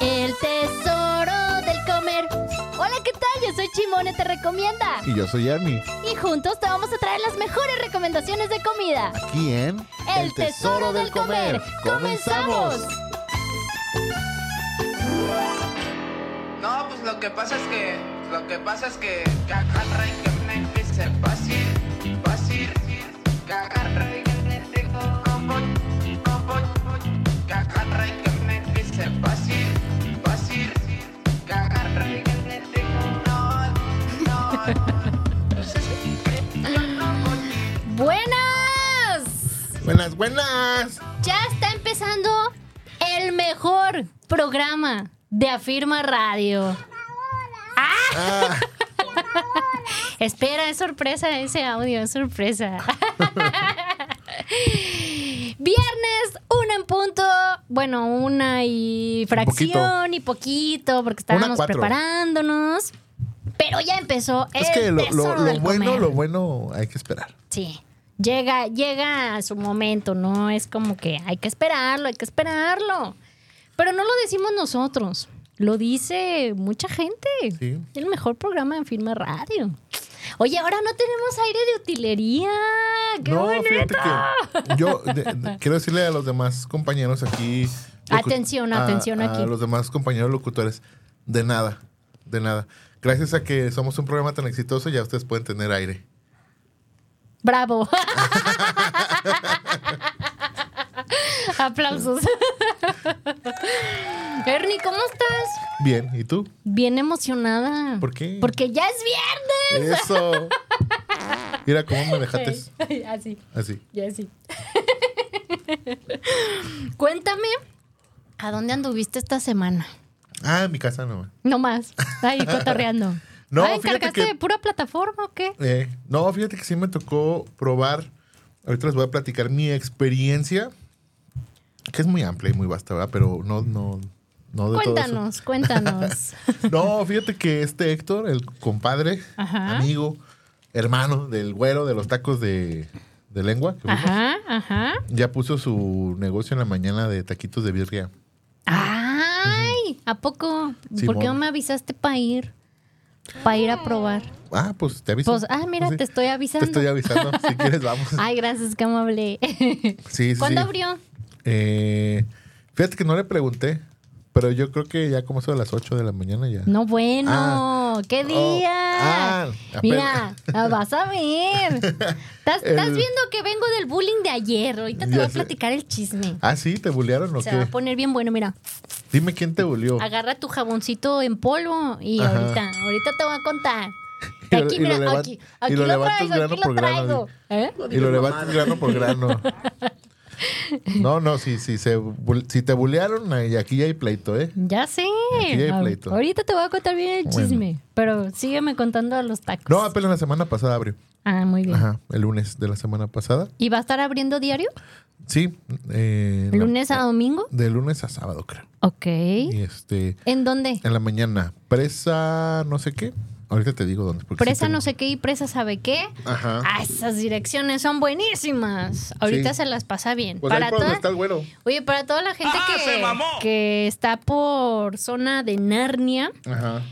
El tesoro del comer. Hola, ¿qué tal? Yo soy Chimone, te recomienda. Y yo soy Ernie. Y juntos te vamos a traer las mejores recomendaciones de comida. Aquí en El, tesoro, del comer. ¡Comenzamos! No, pues lo que pasa es que. Lo que pasa es que. Buenas, buenas. Ya está empezando el mejor programa de Afirma Radio. Ah, Espera, es sorpresa ese audio, es sorpresa. Viernes, una en punto. Bueno, una y fracción y poquito, porque estábamos preparándonos. Pero ya empezó es el que lo, bueno, comer. lo bueno hay que esperar. Sí. Llega, llega a su momento, ¿no? Es como que hay que esperarlo, hay que esperarlo. Pero no lo decimos nosotros. Lo dice mucha gente. Sí. El mejor programa en Firma Radio. Oye, ahora no tenemos aire de utilería. ¡Qué no, bonito! fíjate que yo de- de- quiero decirle a los demás compañeros aquí. Atención, a- atención a aquí. los demás compañeros locutores, de nada, de nada. Gracias a que somos un programa tan exitoso, ya ustedes pueden tener aire. Bravo. Aplausos. Ernie, ¿cómo estás? Bien, ¿y tú? Bien emocionada. ¿Por qué? Porque ya es viernes. Eso. Mira cómo me dejaste Así, así. ya sí. Cuéntame, ¿a dónde anduviste esta semana? Ah, en mi casa no. No más. Ahí cotorreando. No, ah, ¿encargaste que- de pura plataforma o qué? Eh, no, fíjate que sí me tocó probar. Ahorita les voy a platicar mi experiencia, que es muy amplia y muy vasta, ¿verdad? Pero no, no, no de Cuéntanos, cuéntanos. todo. No, fíjate que este Héctor, el compadre, Ajá. amigo, hermano del güero de los tacos de, de lengua, que Ajá, ajá. ya puso su negocio en la mañana de taquitos de birria. Ay, ¿a poco? ¿Por Simón. qué no me avisaste para ir? Para ir a probar. Ah, pues te aviso. Pues, ah, mira, Sí, te estoy avisando. Te estoy avisando. si quieres, vamos. Ay, gracias, que amable. Sí, sí, ¿Cuándo sí. abrió? Eh, fíjate que no le pregunté, pero yo creo que ya como eso de las 8 de la mañana ya. No, bueno. Ah. ¿Qué Oh, día? ah, Mira, ah, vas a ver. Estás, viendo que vengo del bullying de ayer. Ahorita te voy a platicar el chisme. Ah, sí, ¿te bullearon o Se va qué? a poner bien bueno, mira. Dime quién te bulleó. Agarra tu jaboncito en polvo y Ajá. ahorita, ahorita te voy a contar. Y Aquí, lo mira, aquí, aquí lo lo, levantas traigo, grano aquí lo por grano, traigo. ¿Eh? Y lo levantas grano por grano. No, no, si, si, se, si te bullearon, ahí- aquí ya hay pleito, ¿eh? Ya sé. Aquí hay pleito. Ahorita te voy a contar bien el Bueno. chisme, pero sígueme contando a los tacos. No, apenas la semana pasada abrió. Ah, muy bien. Ajá, el lunes de la semana pasada. ¿Y va a estar abriendo diario? Sí. eh, la- ¿Lunes a domingo? De lunes a sábado, creo. Ok. Y este, ¿En dónde? en la mañana, presa no sé qué. Ahorita te digo dónde. sí Presa tengo- no sé qué y presa sabe qué. Ajá. Ah, esas direcciones son buenísimas. Ahorita Sí. se las pasa bien. Pues ahí para donde toda- está el güero. Oye, para toda la gente ¡Ah, que, que está por zona de Narnia, Ajá.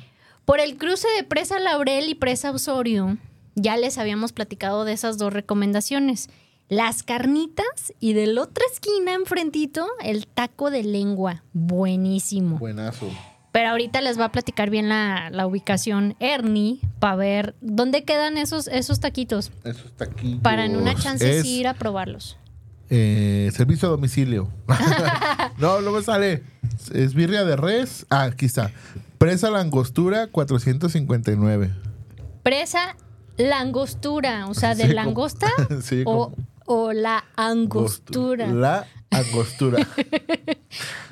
por el cruce de Presa Laurel y Presa Osorio, ya les habíamos platicado de esas dos recomendaciones. Las carnitas y de la otra esquina, enfrentito, el taco de lengua. Buenísimo. Buenazo. Pero ahorita les va a platicar bien la, la ubicación Ernie para ver dónde quedan esos, esos taquitos. Esos taquitos. Para en una chance Es, sí ir a probarlos. eh, servicio a domicilio. no, luego sale. Es birria de res. Ah, aquí está. Presa Langostura 459. Presa langostura, o sea, de Sí, langosta Sí, o, o la angostura. La angostura.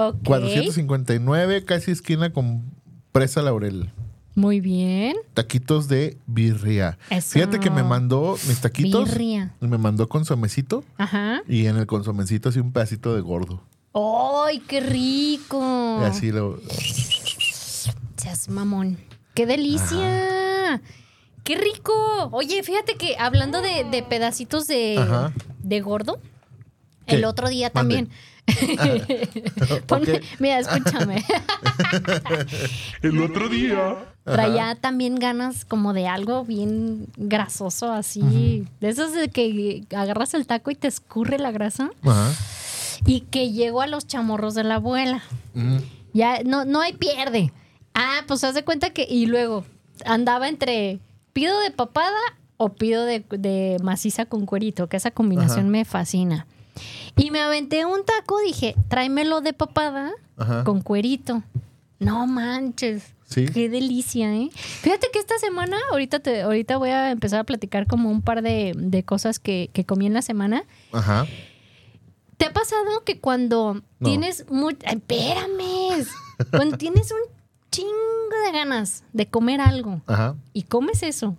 Ok. 459, casi esquina con Presa Laurel. Muy bien. Taquitos de birria. Eso. Fíjate que me mandó mis taquitos. Birria. y Me mandó consomecito. Ajá. Y en el consomecito así un pedacito de gordo. ¡Ay, qué rico! Y así lo. Seas mamón. ¡Qué delicia! ¡Qué rico! Oye, fíjate que hablando de, de pedacitos de, Ajá. de gordo, El otro día Mande. también. ¿Por Ponme- mira, escúchame. El otro día. Traía también ganas como de algo bien grasoso, así. De esos de que agarras el taco y te escurre la grasa. Ajá. Y que llego a los chamorros de la abuela. Mm. Ya, no, no hay pierde. Ah, pues haz de cuenta que. Y luego andaba entre pido de papada o pido de, de maciza con cuerito, que esa combinación Ajá. me fascina. Y me aventé un taco, dije, tráemelo de papada Ajá. con cuerito. No manches. Sí. Qué delicia, ¿eh? Fíjate que esta semana, ahorita, te, ahorita voy a empezar a platicar como un par de, de cosas que, que comí en la semana. Ajá. ¿Te ha pasado que cuando No. tienes. Ay, Espérame. cuando tienes un chingo de ganas de comer algo Ajá. y comes eso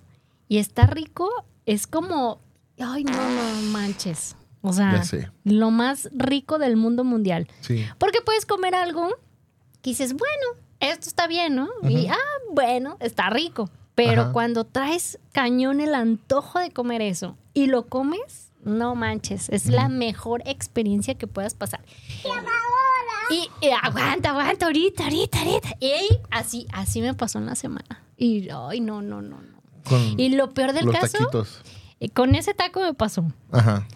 y está rico, es como... Ay, no, no manches. O sea, lo más rico del mundo mundial. Sí. Porque puedes comer algo que dices, bueno, esto está bien, ¿no? Y, ah, bueno, está rico. Pero Ajá. cuando traes cañón el antojo de comer eso y lo comes, no manches, es la mejor experiencia que puedas pasar. Y, y aguanta, aguanta, ahorita, ahorita, ahorita. Y así, así me pasó en la semana. Y, ay, no, no, no, no. Con Y lo peor del los caso, taquitos. eh, con ese taco me pasó. Ajá.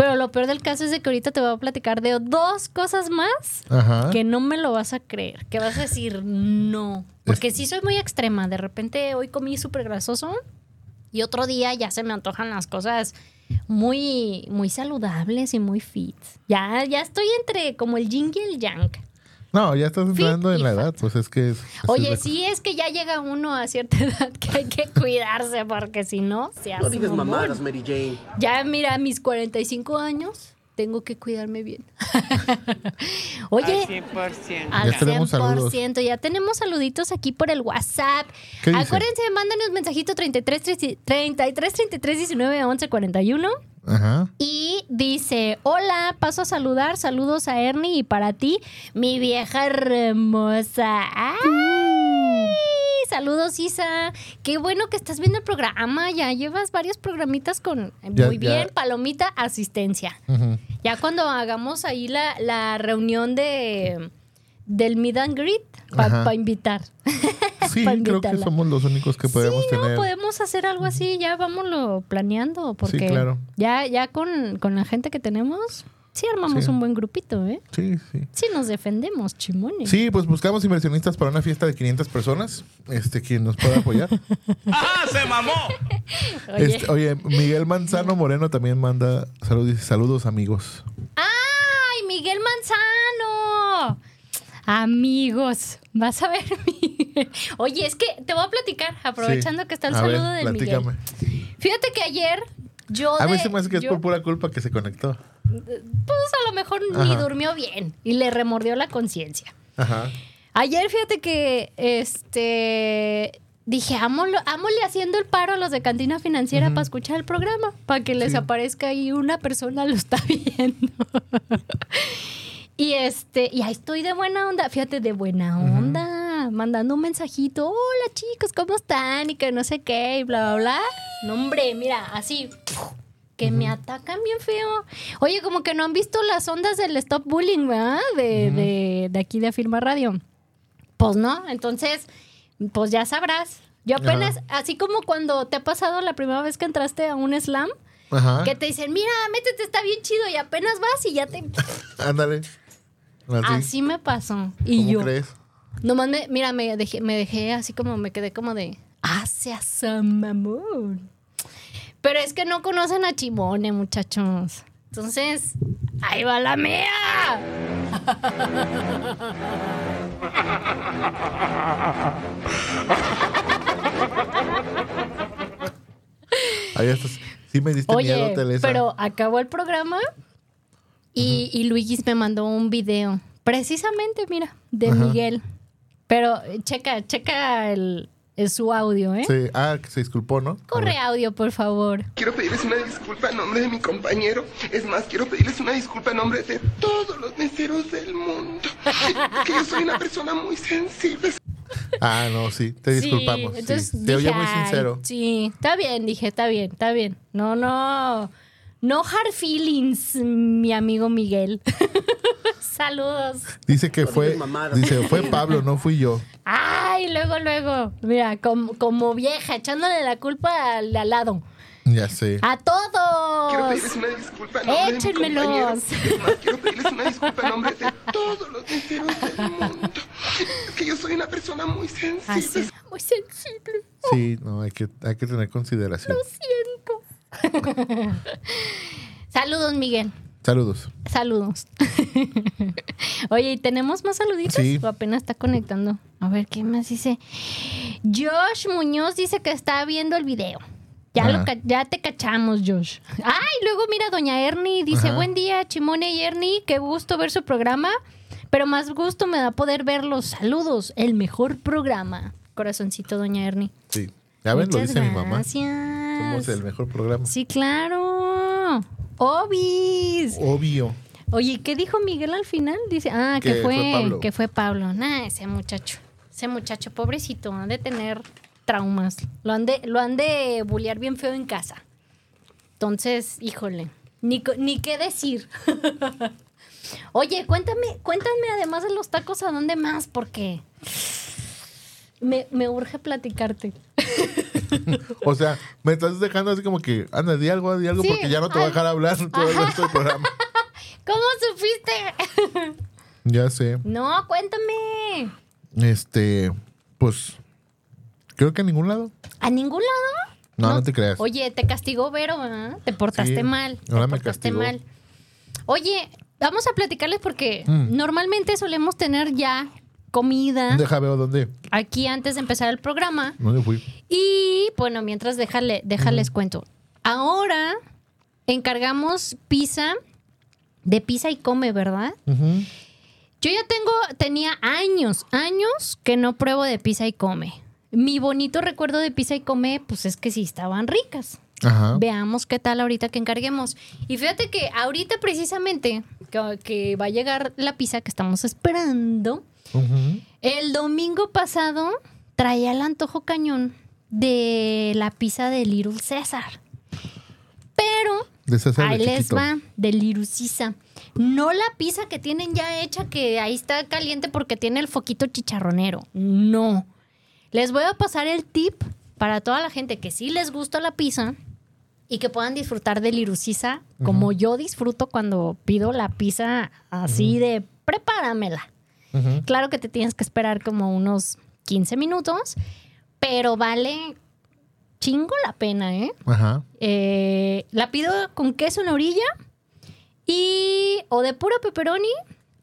Pero lo peor del caso es de que ahorita te voy a platicar de dos cosas más Ajá. que no me lo vas a creer, que vas a decir no. Porque sí soy muy extrema. De repente hoy comí súper grasoso y otro día ya se me antojan las cosas muy, muy saludables y muy fit. Ya, ya estoy entre como el yin y el yang. No, ya estás entrando en la edad, pues es que es. Oye, es la sí es que ya llega uno a cierta edad que hay que cuidarse porque si no, se hace No digas mamadas, Mary Jane. Ya, mira, mis 45 años, tengo que cuidarme bien. Oye, Al 100%. al Ya tenemos 100%. Ya tenemos saluditos aquí por el WhatsApp. ¿Qué dice? Acuérdense, mándanos mensajito 33 33 33 19 11 41. Ajá. Y dice, hola, paso a saludar, saludos a Ernie y para ti, mi vieja hermosa. ¡Ay! Saludos, Isa. Qué bueno que estás viendo el programa. Ya llevas varios programitas con Ya- muy bien, ya. palomita, asistencia. Ya cuando hagamos ahí la, la reunión de del meet and greet para invitar. Sí, Pa' creo que somos los únicos que podemos sí, no, tener. podemos hacer algo así, ya vámonos planeando, porque claro. ya, ya con, con la gente que tenemos, sí armamos Sí. un buen grupito, ¿eh? Sí, sí. Sí nos defendemos, chimones. Sí, pues buscamos inversionistas para una fiesta de 500 personas. Este, quien nos pueda apoyar. ¡Ah, se mamó! Oye. Este, oye, Miguel Manzano Moreno también manda saludos, dice, saludos amigos. ¡Ay, Miguel Manzano! Amigos, vas a ver, Miguel. Oye, es que te voy a platicar, aprovechando Sí. que está el A ver, saludo del Miguel. platícame. Fíjate que ayer yo. A mí de- se me hace que es por pura culpa que se conectó. Pues a lo mejor ni durmió bien y le remordió la conciencia. Ajá. Ayer fíjate que este dije, ámole, haciendo el paro a los de cantina financiera para escuchar el programa, para que les Sí. aparezca ahí una persona lo está viendo. y este, y ahí estoy de buena onda, fíjate, de buena onda, mandando un mensajito, hola chicos, ¿cómo están? Y que no sé qué, y bla, bla, bla. No, hombre, mira, así que me atacan bien feo. Oye, como que no han visto las ondas del Stop Bullying, ¿verdad? De, de, de aquí de Afirma Radio. Pues no, entonces, pues ya sabrás. Yo apenas, así como cuando te ha pasado la primera vez que entraste a un slam, Ajá. que te dicen, mira, métete, está bien chido, y apenas vas y ya te... Ándale. Así. Me pasó. Y ¿Cómo yo, crees? nomás me, mira, me dejé, me dejé así como, me quedé como de, ah, seas mamón. Pero es que no conocen a Chimone, muchachos. Entonces, ahí va la mía. Ahí estás. Sí me diste miedo, Oye, Telesa. pero acabó el programa y, y Luigis me mandó un video, precisamente, mira, de. Miguel. Pero eh, checa, checa el, el- su audio, ¿eh? Sí. Ah, que se disculpó, ¿no? Corre audio, por favor. Quiero pedirles una disculpa en nombre de mi compañero. Es más, quiero pedirles una disculpa en nombre de todos los meseros del mundo. Que yo soy una persona muy sensible. Ah, no, sí. Te Sí, disculpamos. sí. entonces Te oye dije, muy "Ay, sincero. sí, está bien, dije, está bien, está bien. No, no, No hard feelings, mi amigo Miguel. Saludos. Dice que fue. Dice, fue Pablo, no fui yo. Ay, luego, luego. Mira, como, como vieja, echándole la culpa al, al lado. Ya sé. ¡A Quiero todos! pedirles una disculpa en Échenmelos. quiero pedirles una disculpa en nombre de todos los meseros del mundo. Es que yo soy una persona muy sensible. Así. Muy sensible. Sí, no, hay que, hay que tener consideración. Siento. Saludos, Miguel. Saludos. Saludos. Oye, ¿y tenemos más saluditos? Sí. ¿O apenas está conectando? A ver, ¿qué más dice? Josh Muñoz dice que está viendo el video. Ya, lo ya te cachamos, Josh. Ay, luego mira, doña Ernie dice, Ajá. buen día, Chimone y Ernie, qué gusto ver su programa, pero más gusto me da poder ver los saludos, el mejor programa. Corazoncito, doña Ernie. Sí. Ya ven, lo dice mi mamá. gracias. Somos el mejor programa. Sí, claro. Obis. Obvio. Oye, ¿qué dijo Miguel al final? Dice, ah, que, Que fue, fue Pablo. que fue Pablo. Nah, ese muchacho, ese muchacho, pobrecito, han de tener traumas. Lo han de, lo han de bullear bien feo en casa. Entonces, híjole, ni, ni qué decir. Oye, cuéntame, cuéntame además de los tacos, ¿a dónde más? Porque me, me urge platicarte. O sea, me estás dejando así como que, anda, di algo, di algo, Sí, porque ya no te voy a dejar hablar todo el resto del programa. ¿Cómo supiste? Ya sé. no, cuéntame. Este, pues, creo que a ningún lado. ¿A ningún lado? No, no te creas. Oye, te castigó Vero, ¿verdad? Te portaste Sí, mal. Te ahora me portaste castigó. mal. Oye, vamos a platicarles porque Mm. normalmente solemos tener ya comida Deja veo dónde. aquí antes de empezar el programa. ¿Dónde fui? Y bueno, mientras déjale, déjales cuento. Ahora encargamos pizza de pizza y come, ¿verdad? Ujú. Yo ya tengo, tenía años, años que no pruebo de pizza y come. Mi bonito recuerdo de pizza y come, pues es que sí estaban ricas. Ajá. Veamos qué tal ahorita que encarguemos. Y fíjate que ahorita precisamente que, que va a llegar la pizza que estamos esperando. El domingo pasado traía el antojo cañón de la pizza de Little César. Pero De César de ahí les va, de Little Sisa. No la pizza que tienen ya hecha que ahí está caliente porque tiene el foquito chicharronero. No. Les voy a pasar el tip para toda la gente que sí les gusta la pizza y que puedan disfrutar de Lirucisa como yo disfruto cuando pido la pizza así de prepáramela. Claro que te tienes que esperar como unos 15 minutos, pero vale chingo la pena, ¿eh? Ajá. Eh, la pido con queso en la orilla y o de puro pepperoni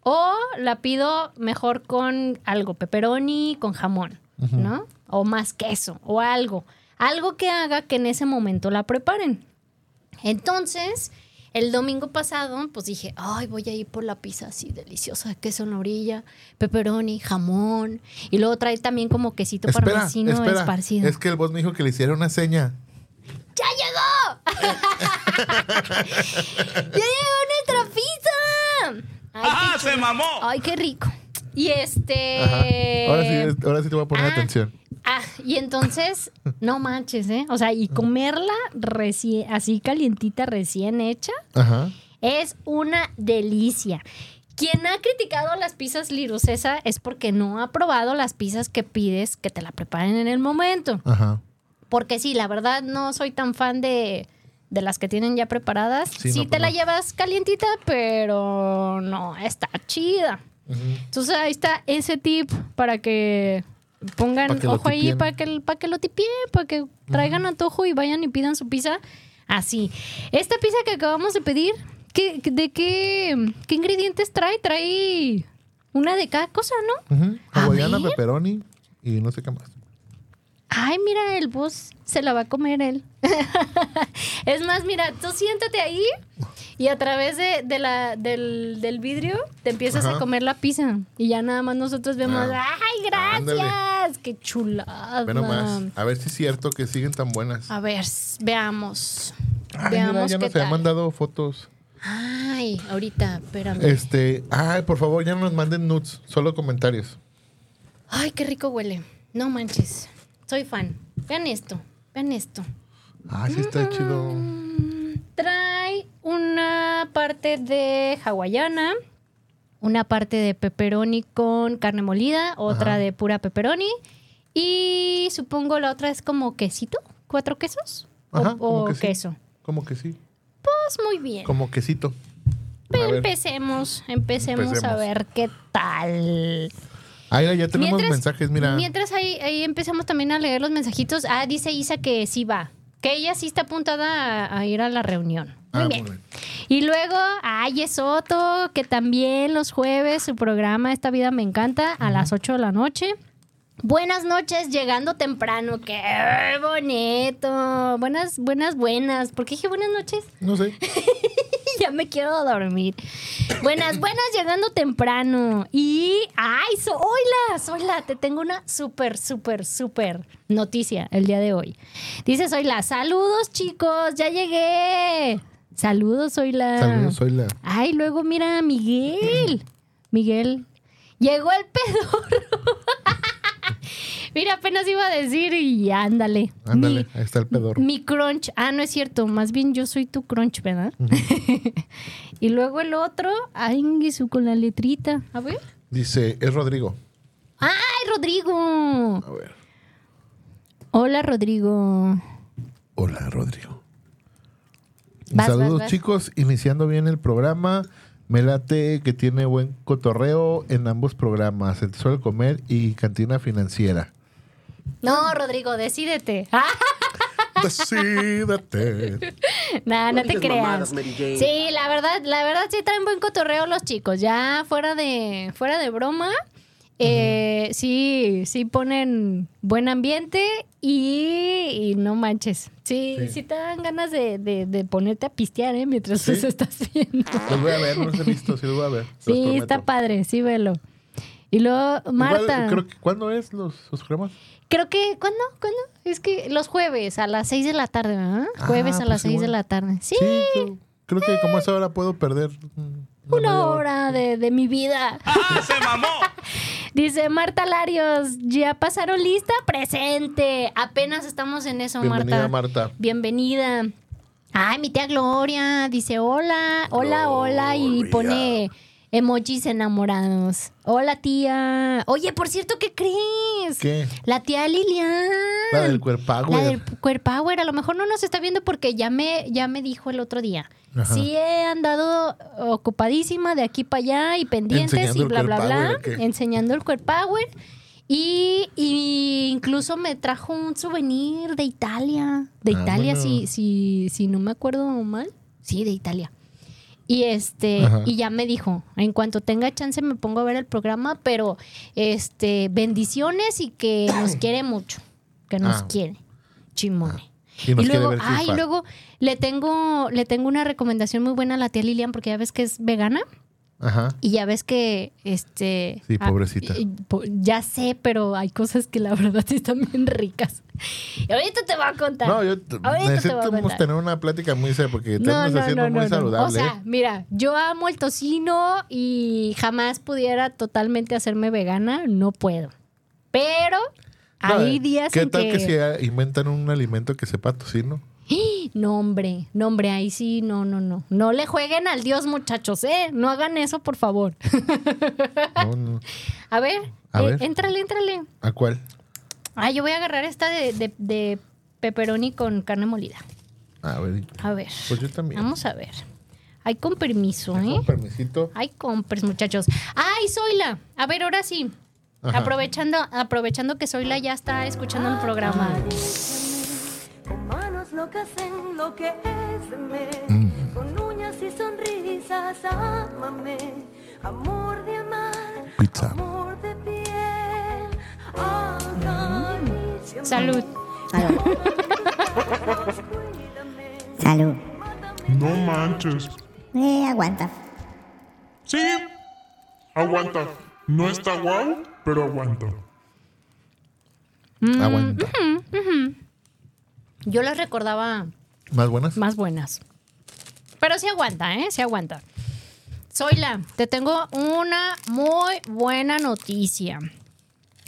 o la pido mejor con algo, pepperoni con jamón, ¿no? O más queso o algo. Algo que haga que en ese momento la preparen. Entonces, el domingo pasado, pues dije, ay, voy a ir por la pizza así deliciosa, queso en la orilla, pepperoni, jamón. Y luego trae también como quesito Espera, parmesino espera. esparcido. Es que el boss me dijo que le hiciera una seña. ¡Ya llegó! ¡Ya llegó nuestra pizza! Ay, ¡Ah, se mamó! Ay, qué rico. Y este. Ajá. Ahora sí, ahora sí te voy a poner Ah, atención. Ah, y entonces, no manches, ¿eh? O sea, y comerla recién, así calientita, recién hecha, Ajá. es una delicia. Quien ha criticado las pizzas Lirocesa es porque no ha probado las pizzas que pides que te la preparen en el momento. Ajá. Porque sí, la verdad no soy tan fan de, de las que tienen ya preparadas. Sí, Sí, no, te pues la llevas calientita, pero no, está chida. Entonces ahí está ese tip para que pongan Pa' que ojo ahí, para que, para que lo tipien, para que traigan antojo y vayan y pidan su pizza así. Esta pizza que acabamos de pedir, ¿qué, ¿de qué, qué ingredientes trae? Trae una de cada cosa, ¿no? Hawaiana, ver. pepperoni y no sé qué más. Ay, mira, el bus se la va a comer él. es más, mira, tú siéntate ahí y a través de, de la, del, del vidrio te empiezas Ajá. a comer la pizza. Y ya nada más nosotros vemos, Ah, ¡ay, gracias! ándale. ¡Qué chulada! Ve nomás. A ver si es cierto que siguen tan buenas. A ver, veamos. Ay, veamos mira, ya qué nos tal. mandado fotos. Ay, ahorita, espérame. Este, ay, por favor, ya no nos manden nudes, solo comentarios. Ay, qué rico huele. No manches. Soy fan. Vean esto. Vean esto. Ah, sí está chido. Trae una parte de hawaiana, una parte de pepperoni con carne molida, otra Ajá. de pura pepperoni y supongo la otra es como quesito, cuatro quesos o, Ajá, como o que sí. queso. Como que sí. Pues muy bien. Como quesito. Ver. Empecemos, empecemos, a ver qué tal. Ahí ya tenemos Mientras- mensajes, mira. Mientras ahí, ahí empezamos también a leer los mensajitos. Ah, dice Isa que sí va. Que ella sí está apuntada a, a ir a la reunión. Muy Ah, bien. muy bien. Y luego, ay, es Soto, que también los jueves su programa Esta Vida Me Encanta a las 8 de la noche. Buenas noches, llegando temprano. Qué bonito. Buenas, buenas, buenas. ¿Por qué dije buenas noches? No sé. ya me quiero dormir. Buenas, buenas, llegando temprano. Y, ay, Zoila, Zoila, te tengo una súper, súper, súper noticia el día de hoy. Dice Zoila, saludos chicos, ya llegué. Saludos, Zoila. Saludos, soy la. Ay, luego mira a Miguel. Miguel. Llegó el pedorro. mira, apenas iba a decir y ándale. Ándale, Mi- ahí está el pedorro. mi crunch. Ah, no es cierto. Más bien yo soy tu crunch, ¿verdad? y luego el otro, ay, su con la letrita. A ver. Dice, es Rodrigo. ¡Ay, Rodrigo! A ver. Hola, Rodrigo. Hola, Rodrigo. Vas, Saludos, vas, vas. chicos. Iniciando bien el programa. Me late que tiene buen cotorreo en ambos programas, El Tesoro del Comer y Cantina Financiera. No, Rodrigo, decídete. Decídete. Nah, no, No te creas. mamadas. Sí, la verdad, la verdad sí traen buen cotorreo los chicos. Ya fuera de, fuera de broma, eh, sí, sí ponen buen ambiente y, y no manches. Sí, sí, Sí. te dan ganas de, de- de ponerte a pistear, ¿eh? Mientras Sí. los estás viendo. Los voy a ver, no los he visto, sí los voy a ver. Sí, está padre, sí, velo. Y luego, Igual, Marta. creo que, ¿Cuándo es los, los programas? Creo que, ¿cuándo? ¿Cuándo? Es que los jueves a las 6 de la tarde, ¿verdad? Ah, Jueves a pues las 6 de igual. la tarde. Sí, creo, creo que como a esa hora puedo perder una hora de, de mi vida. ¡Ah, se mamó! Dice Marta Larios, ¿ya pasaron lista? Presente. Apenas estamos en eso, Bienvenida, Marta. Marta. Bienvenida. Ay, mi tía Gloria dice hola, hola, hola y pone emojis enamorados. Hola, tía. Oye, por cierto, ¿qué crees? ¿Qué? La tía Lilian. La del Cuerpower. La del Cuerpower. A lo mejor no nos está viendo porque ya me, ya me dijo el otro día. Ajá. Sí he andado ocupadísima de aquí para allá y pendientes Enseñando y bla, bla, bla. Enseñando el Cuerpower. Y, y incluso me trajo un souvenir de Italia. De Ah, Italia, bueno. si, si, si no me acuerdo mal. Sí, de Italia. Y este, Ajá. y ya me dijo, en cuanto tenga chance me pongo a ver el programa, pero este, bendiciones y que nos quiere mucho. Que nos Ah. quiere. Chimone. Y quiere luego, ay, luego le tengo, le tengo una recomendación muy buena a la tía Lilian, porque ya ves que es vegana. Ajá. Y ya ves que, este... Sí, ah, pobrecita. ya sé, pero hay cosas que la verdad sí están bien ricas. Y ahorita te voy a contar. No, yo Ahorita necesitamos tener una plática muy seria porque No, estamos no, haciendo no, muy saludable. O sea, ¿eh? mira, yo amo el tocino y jamás pudiera totalmente hacerme vegana, no puedo. Pero hay eh, días ¿Qué en tal que... que... si inventan un alimento que sepa tocino? No, hombre, no, hombre, ahí sí, no, no, no. No le jueguen al Dios, muchachos, ¿eh? No hagan eso, por favor. No, no. A ver, A eh, ver. éntrale, éntrale. ¿A cuál? Ah, yo voy a agarrar esta de, de, de pepperoni con carne molida. A ver, A ver. pues yo también. Vamos a ver. Hay con permiso, ¿eh? Con permisito. Hay compres, muchachos. ¡Ay, Zoila! A ver, ahora sí. Ajá. Aprovechando, aprovechando que Zoila ya está escuchando el programa. Con locas enloqueceme, Mm. con uñas y sonrisas ámame, amor de amar, Pizza. amor de piel, acaríciame. Salud. Cuídame, Salud. No manches. Eh, aguanta. Sí, aguanta. No está guau, pero aguanta. Mm, Aguanta. Yo las recordaba ¿Más buenas? más buenas. Pero sí aguanta, ¿eh? Sí aguanta. Zoila, te tengo una muy buena noticia.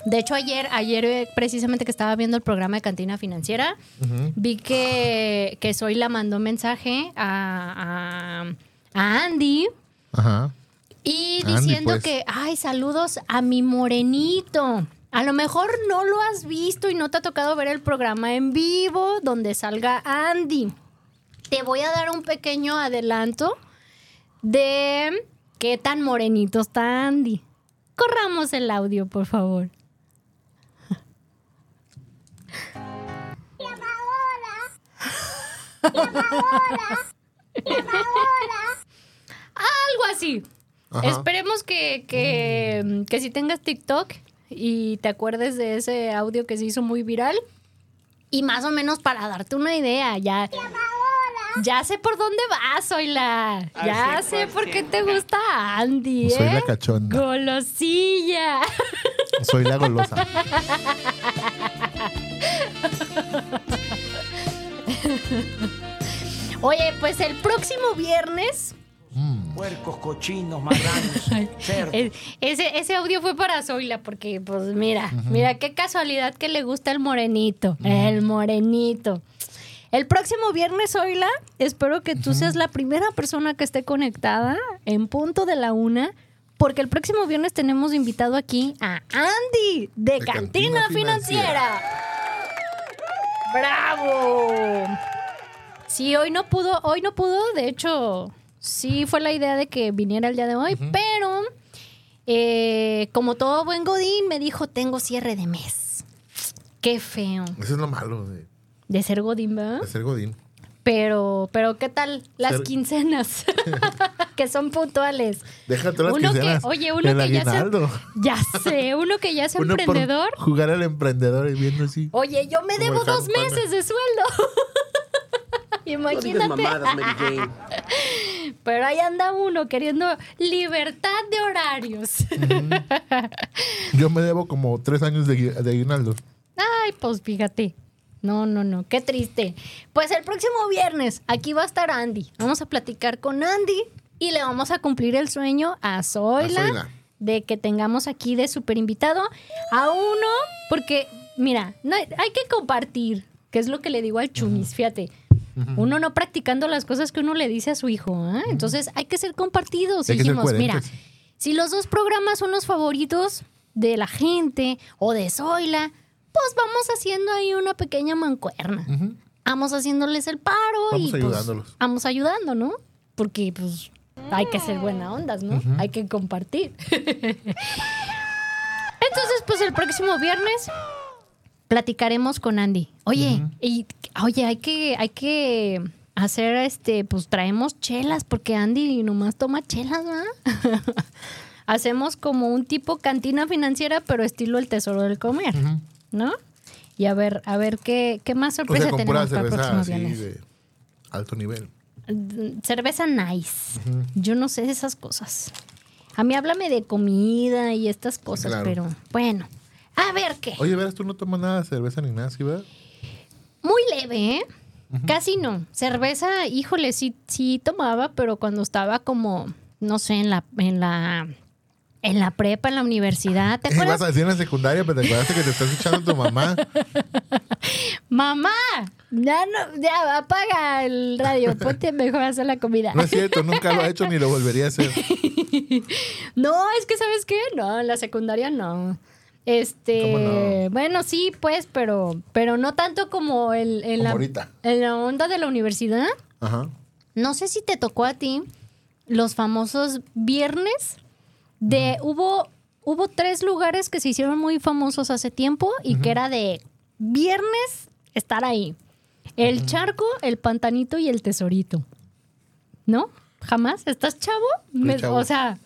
De hecho, ayer, ayer eh, precisamente que estaba viendo el programa de Cantina Financiera, vi que, que Zoila mandó mensaje a, a- a Andy Ajá. y Andy, diciendo pues. que, ay, saludos a mi morenito. A lo mejor no lo has visto y no te ha tocado ver el programa en vivo donde salga Andy. Te voy a dar un pequeño adelanto de qué tan morenito está Andy. Corramos el audio, por favor. Algo así. Ajá. Esperemos que, que, que si tengas TikTok y te acuerdes de ese audio que se hizo muy viral. Y más o menos para darte una idea, ya. Ya sé por dónde vas, Oila. Ya Al sé por qué 100%. te gusta Andy, ¿eh? Soy la cachonda. Golosilla. Soy la golosa. Oye, pues el próximo viernes. Puercos, cochinos, marranos, cerdos. ese, ese audio fue para Zoila, porque, pues, mira, mira qué casualidad que le gusta el morenito. El morenito. El próximo viernes, Zoila, espero que tú seas la primera persona que esté conectada en punto de la una. Porque el próximo viernes tenemos invitado aquí a Andy de, De Cantina, Cantina Financiera. ¡Bravo! Sí, hoy no pudo, hoy no pudo, de hecho, sí fue la idea de que viniera el día de hoy, pero eh, como todo buen Godín me dijo, tengo cierre de mes. Qué feo. Eso es lo malo de, De ser Godín, ¿verdad? de ser Godín. Pero, pero ¿qué tal las Ser- quincenas? que son puntuales. Déjate las Uno que- quincenas. oye, uno que ya se-. Ya sé, uno que ya es Uno emprendedor. jugar al emprendedor y viendo así. Oye, yo me debo dos meses de sueldo. No digas Imagínate. mamadas, Mary Jane. Pero ahí anda uno queriendo libertad de horarios. Yo me debo como tres años de, de aguinaldo. Ay, pues fíjate. No, no, no, qué triste. Pues el próximo viernes aquí va a estar Andy. Vamos a platicar con Andy y le vamos a cumplir el sueño a Zoila, A Zoila. de que tengamos aquí de super invitado a uno, porque mira, no hay, hay que compartir, que es lo que le digo al Chumis, fíjate. Uno no practicando las cosas que uno le dice a su hijo, ¿ah? entonces hay que ser compartidos. Hay que ser Dijimos, mira, si los dos programas son los favoritos de la gente o de Zoila, pues vamos haciendo ahí una pequeña mancuerna. Vamos haciences el paro Vamos y pues, ayudándolos. vamos ayudando, ¿no? Porque pues hay que ser buena ondas, ¿no? Hay que compartir. Entonces, pues el próximo viernes platicaremos con Andy. Oye, y oye, hay que, hay que hacer este, pues traemos chelas, porque Andy nomás toma chelas, ¿verdad? Hacemos como un tipo cantina financiera, pero estilo el tesoro del comer, ¿no? Y a ver, a ver qué, qué más O sorpresa sea, con pura tenemos para viernes. de alto nivel. Cerveza nice. Yo no sé de esas cosas. A mí háblame de comida y estas cosas, Claro. pero bueno. A ver qué. Oye, verás, tú no tomas nada de cerveza ni nada, ¿sí, verdad? Muy leve, ¿eh? Casi no. Cerveza, híjole, sí, sí tomaba, pero cuando estaba como, no sé, en la, en la, en la prepa, en la universidad. ¿Te Ibas acuerdas? a decir en la secundaria, pero te acuerdas que te estás echando tu mamá. Mamá, ya no, ya apaga el radio, ponte mejor a hacer la comida. No es cierto, nunca lo ha hecho ni lo volvería a hacer. No, es que ¿sabes qué? No, en la secundaria no. Este, ¿Cómo no? bueno, sí, pues, pero, pero no tanto como el, en, Como la, ahorita. en la onda de la universidad. Ajá. No sé si te tocó a ti los famosos viernes de hubo hubo tres lugares que se hicieron muy famosos hace tiempo y que era de viernes estar ahí. El charco, el pantanito y el tesorito. ¿No? ¿Jamás? ¿Estás chavo? Me- chavo. O sea,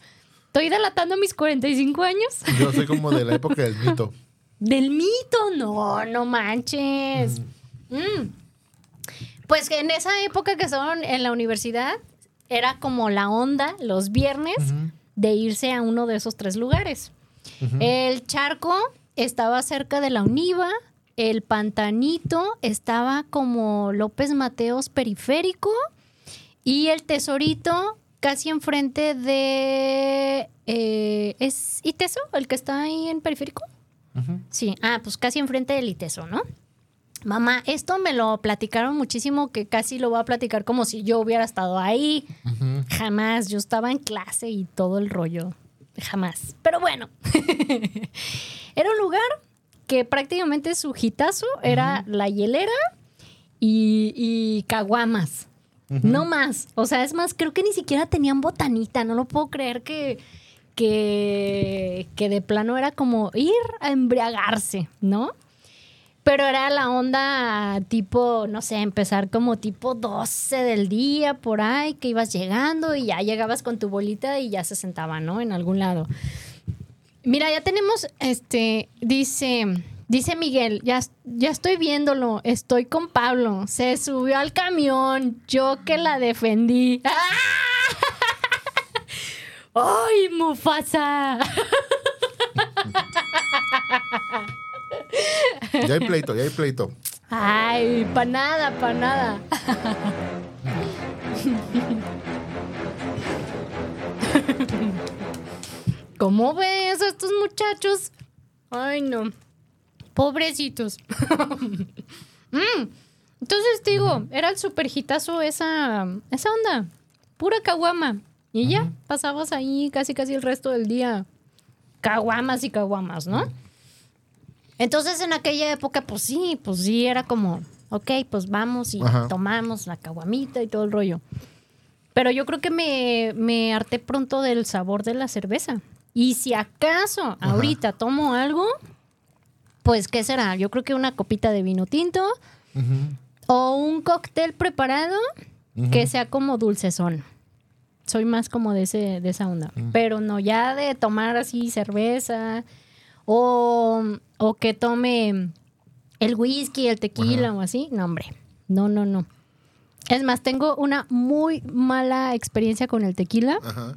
estoy delatando mis 45 años. Yo soy como de la época del mito. Del mito, no, no manches. Mm. Pues que en esa época que estaban en la universidad, era como la onda los viernes de irse a uno de esos tres lugares. El charco estaba cerca de la Univa, el pantanito estaba como López Mateos periférico y el tesorito casi enfrente de... eh, ¿Es Iteso el que está ahí en periférico? Sí, ah, pues casi enfrente del ITESO, ¿no? Mamá, esto me lo platicaron muchísimo que casi lo voy a platicar como si yo hubiera estado ahí. Jamás, yo estaba en clase y todo el rollo. Jamás. Pero bueno, era un lugar que prácticamente su hitazo era la hielera y, y caguamas. No más. O sea, es más, creo que ni siquiera tenían botanita. No lo puedo creer que, que, que de plano era como ir a embriagarse, ¿no? Pero era la onda tipo, no sé, empezar como tipo 12 del día por ahí, que ibas llegando y ya llegabas con tu bolita y ya se sentaba, ¿no? En algún lado. Mira, ya tenemos, este, dice, dice Miguel, ya, ya estoy viéndolo, estoy con Pablo, se subió al camión, yo que la defendí. ¡Ay, Mufasa! Ya hay pleito, ya hay pleito. Ay, pa' nada, pa' nada. ¿Cómo ves a estos muchachos? Ay, no. Pobrecitos. Mm. Entonces te digo, era el super hitazo esa, esa onda. Pura caguama. Y ya, pasabas ahí casi casi el resto del día. Caguamas y caguamas, ¿no? Entonces en aquella época, pues sí, pues sí, era como, ok, pues vamos y Ajá. tomamos la caguamita y todo el rollo. Pero yo creo que me, me harté pronto del sabor de la cerveza. Y si acaso ahorita tomo algo, pues ¿qué será? Yo creo que una copita de vino tinto o un cóctel preparado que sea como dulcezón. Soy más como de, ese, de esa onda. Pero no ya de tomar así cerveza o, o que tome el whisky, el tequila o así. No, hombre. No, no, no. Es más, tengo una muy mala experiencia con el tequila Ajá.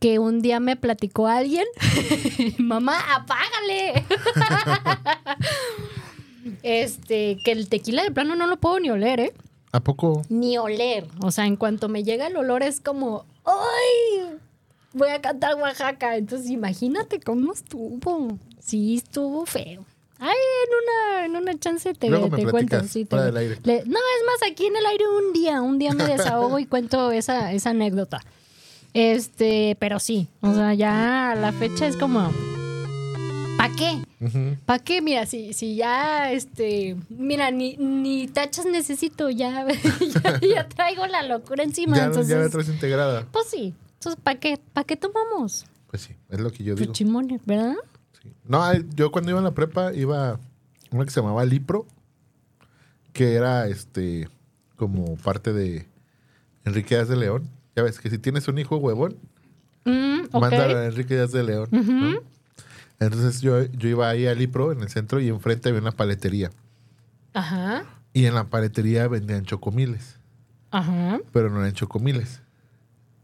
Que un día me platicó alguien. Mamá, apágale. este, que el tequila de plano no lo puedo ni oler, ¿eh? ¿A poco? Ni oler. O sea, en cuanto me llega el olor es como, ¡ay! Voy a cantar Oaxaca. Entonces, imagínate cómo estuvo. Sí, estuvo feo. Ay, en una, en una chance te, Luego me te cuento. sí, te- fuera del aire. le- no, es más, aquí en el aire un día, un día me desahogo y cuento esa, esa anécdota. Este, pero sí, o sea, ya la fecha es como, ¿para qué? ¿Para qué? Mira, si, si ya, este, mira, ni, ni tachas necesito, ya, ya, ya traigo la locura encima. Ya, entonces, ya la traes integrada. pues sí, entonces, ¿para qué? ¿Para qué tomamos? Pues sí, es lo que yo Pues digo. chimones, ¿verdad? Sí. No, yo cuando iba en la prepa iba a una que se llamaba Lipro, que era este como parte de Enrique Díaz de León. Ya ves que si tienes un hijo huevón, Mm, mándalo a Enrique Díaz de León. ¿no? Entonces yo, yo iba ahí a Lipro en el centro y enfrente había una paletería. Ajá, Y en la paletería vendían chocomiles, ajá. pero no eran chocomiles.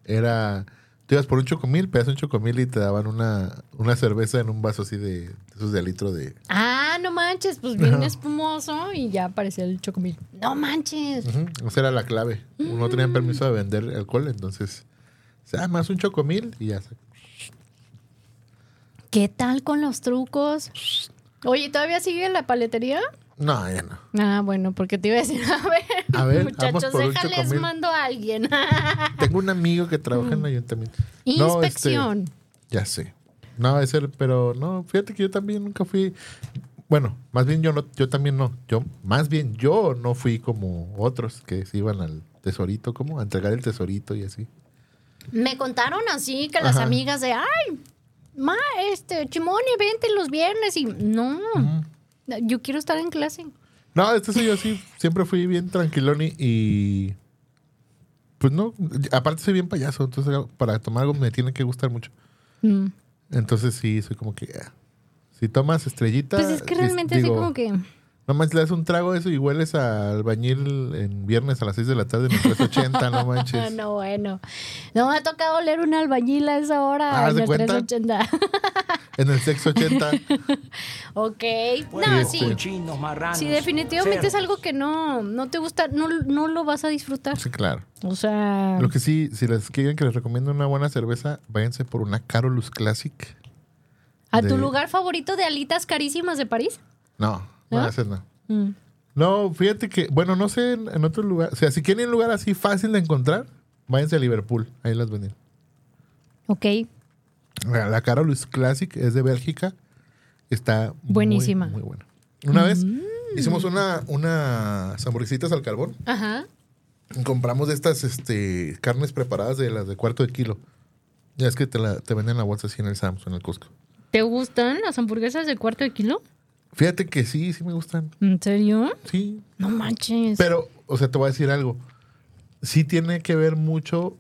Era, tú ibas por un chocomil, de un chocomil y te daban una, una cerveza en un vaso así de, esos de litro de, Ah, no manches, pues bien espumoso y ya apareció el chocomil. No manches. Ujú, Esa era la clave. No tenían permiso de vender alcohol, entonces, o sea, más un chocomil y ya. ¿Qué tal con los trucos? Oye, ¿todavía sigue la paletería? No, ya no. Ah, bueno, porque te iba a decir, a ver, A ver, muchachos, déjales, mando a alguien. Tengo un amigo que trabaja en el ayuntamiento. No, este, Inspección. ya sé. No, es el, pero no, fíjate que yo también nunca fui. Bueno, más bien yo no, yo también no. Yo, más bien yo no fui como otros que se iban al tesorito, como a entregar el tesorito y así. Me contaron así que las amigas de, ay, ma, este, Chimone, vente los viernes y no, yo quiero estar en clase. No, este soy yo sí. Siempre fui bien tranquilón y, y, Pues no. Aparte soy bien payaso. Entonces para tomar algo me tiene que gustar mucho. Mm. Entonces sí, soy como que... ah. Si tomas estrellita... Pues es que realmente así digo, como que... No manches, le das un trago a eso y hueles al bañil en viernes a las 6 de la tarde en el 380, no manches. no, bueno. No me ha tocado leer un albañil a esa hora Ah, ¿haz en el cuenta? 380. En el 680. ok. No, sí. cochinos, marranos, Sí, definitivamente es algo que no, no te gusta, no, no lo vas a disfrutar. Sí, claro. O sea, Lo que sí, si les quieren que les recomiendo una buena cerveza, váyanse por una Carolus Classic. ¿A tu lugar favorito de alitas carísimas de París? No, no, ¿No? ese no. Mm. No, fíjate que, bueno, no sé en, en otro lugar. O sea, si quieren un lugar así fácil de encontrar, váyanse a Liverpool. Ahí las venden. Ok, La, la Carolus Classic es de Bélgica. Está muy, Buenísima. Muy, buena. Una vez hicimos una, unas hamburguesitas al carbón. ajá. Compramos de estas este, carnes preparadas de las de cuarto de kilo. Ya es que te, la, te venden la bolsa así en el Samsung, en el Costco. ¿Te gustan las hamburguesas de cuarto de kilo? Fíjate que sí, sí me gustan. ¿En serio? Sí. No manches. Pero, o sea, te voy a decir algo. Sí tiene que ver mucho.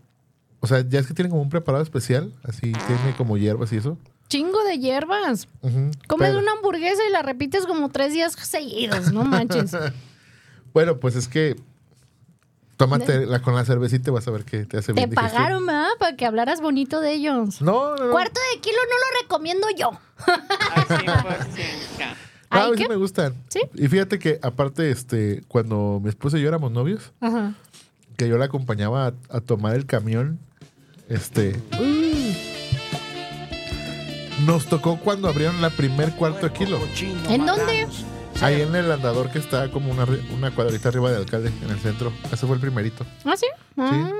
O sea, ya es que tienen como un preparado especial. Así tiene como hierbas y eso. Chingo de hierbas. Comes Pero- una hamburguesa y la repites como tres días seguidos, no manches. Bueno, pues es que. Tómate la con la cervecita y vas a ver que te hace Te bien. digestión. pagaron, ¿verdad? Para que hablaras bonito de ellos. No, no, no. Cuarto de kilo no lo recomiendo yo. Al 100%. No, a ¿Ay, mí sí me gustan. ¿Sí? Y fíjate que, aparte, este, cuando mi esposa y yo éramos novios, Ajá. que yo la acompañaba a, a tomar el camión, este. Nos tocó cuando abrieron la primer cuarto de kilo. ¿En dónde? Ahí en el andador que está como una, una cuadrita arriba del alcalde, en el centro. Ese fue el primerito. ¿Ah, sí? Ah.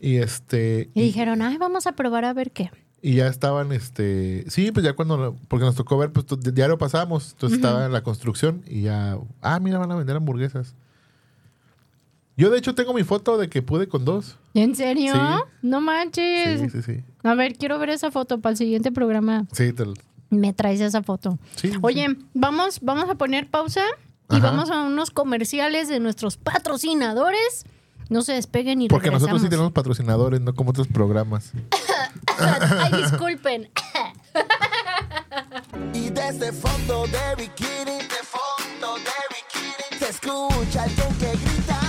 Y este. Y dijeron, ay, vamos a probar a ver qué. Y ya estaban, este. Sí, pues ya cuando. Porque nos tocó ver, pues diario pasamos. Entonces estaba en la construcción y ya. Ah, mira, van a vender hamburguesas. Yo, de hecho, tengo mi foto de que pude con dos. ¿En serio? Sí. No manches. Sí, sí, sí. A ver, quiero ver esa foto para el siguiente programa. Sí, te lo- Me traes esa foto. sí, sí. Oye, vamos, vamos a poner pausa y Ajá. vamos a unos comerciales de nuestros patrocinadores. No se despeguen y Porque nosotros sí regresamos. tenemos patrocinadores, no como otros programas. Ay, disculpen. Y desde fondo de bikini, de fondo de bikini, se escucha alguien que grita.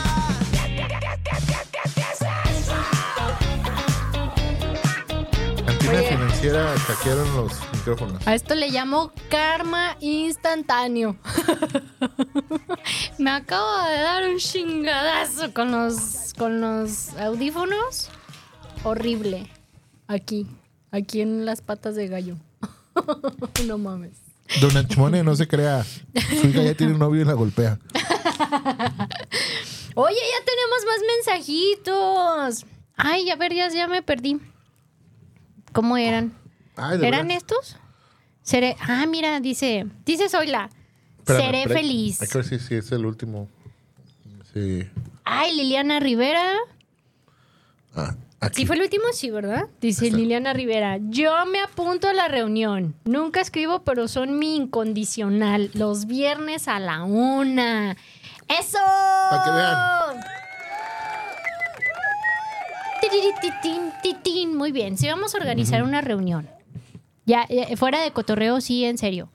Cantina financiera hackearon los micrófonos. A esto le llamo karma instantáneo. Me acabo de dar un chingadazo con los, con los audífonos. Horrible. Aquí. Aquí en las patas de gallo. no mames. Don Achmone, no se crea. Su hija ya tiene un novio y la golpea. Oye, ya tenemos más mensajitos. Ay, a ver, ya, ya me perdí. ¿Cómo eran? Ay, de ¿Eran estos? Seré. Ah, mira, dice. Dice Zoila. Espérame, Seré espera- feliz. Hay que ver si, si es el último. Sí. Ay, Liliana Rivera. Ah, aquí. Sí, fue el último, sí, ¿verdad? Dice Liliana Rivera. Yo me apunto a la reunión. Nunca escribo, pero son mi incondicional. Los viernes a la una. ¡Eso! Para que vean. Muy bien. Si vamos a organizar una reunión. Ya, ya, fuera de cotorreo, sí, en serio.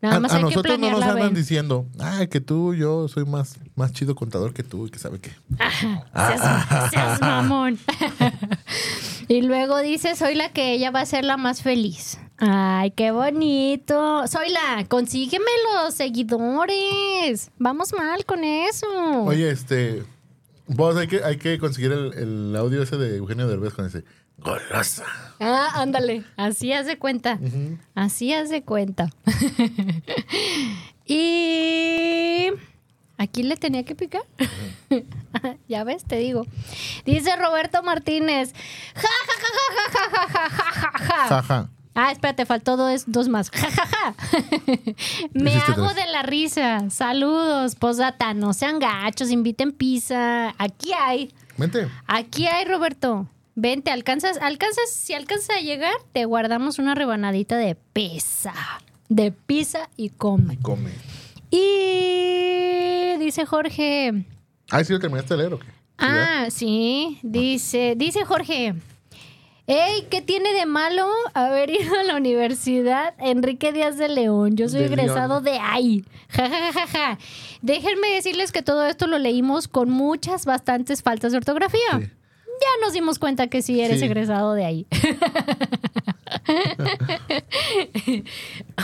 Nada A, más a hay que nosotros no nos andan bien. diciendo, ay, que tú, yo soy más, más chido contador que tú y que sabe qué. Seas, seas mamón. y luego dice, soy la que ella va a ser la más feliz. Ay, qué bonito. Soy la, consígueme los seguidores. Vamos mal con eso. Oye, este. Vos hay que, hay que conseguir el, el audio ese de Eugenio Derbez con ese. Golosa. Ah, ándale. Así haz de cuenta. Así haz de cuenta. y aquí le tenía que picar. ya ves, te digo. Dice Roberto Martínez. Ja, ja, ja, ja, ja, ja, ja, ja, ja, ja. Jaja. Ah, espérate, faltó dos, dos más. Ja, ja, ja. Me hago de la risa. Saludos, posdata. No sean gachos, inviten pizza. Aquí hay. Vente. Aquí hay, Roberto. Vente, alcanzas, alcanzas, si alcanzas a llegar, te guardamos una rebanadita de pizza. De pizza y come. Come. Y dice Jorge. Ay, ¿sí lo terminaste de leer o qué? Ah, sí. Dice, dice Jorge. Ey, ¿qué tiene de malo haber ido a la universidad Enrique Díaz de León? Yo soy De egresado León. de ahí. Ja, ja, ja, ja, ja. Déjenme decirles que todo esto lo leímos con muchas, bastantes faltas de ortografía. Sí. Ya nos dimos cuenta que sí eres Sí. egresado de ahí.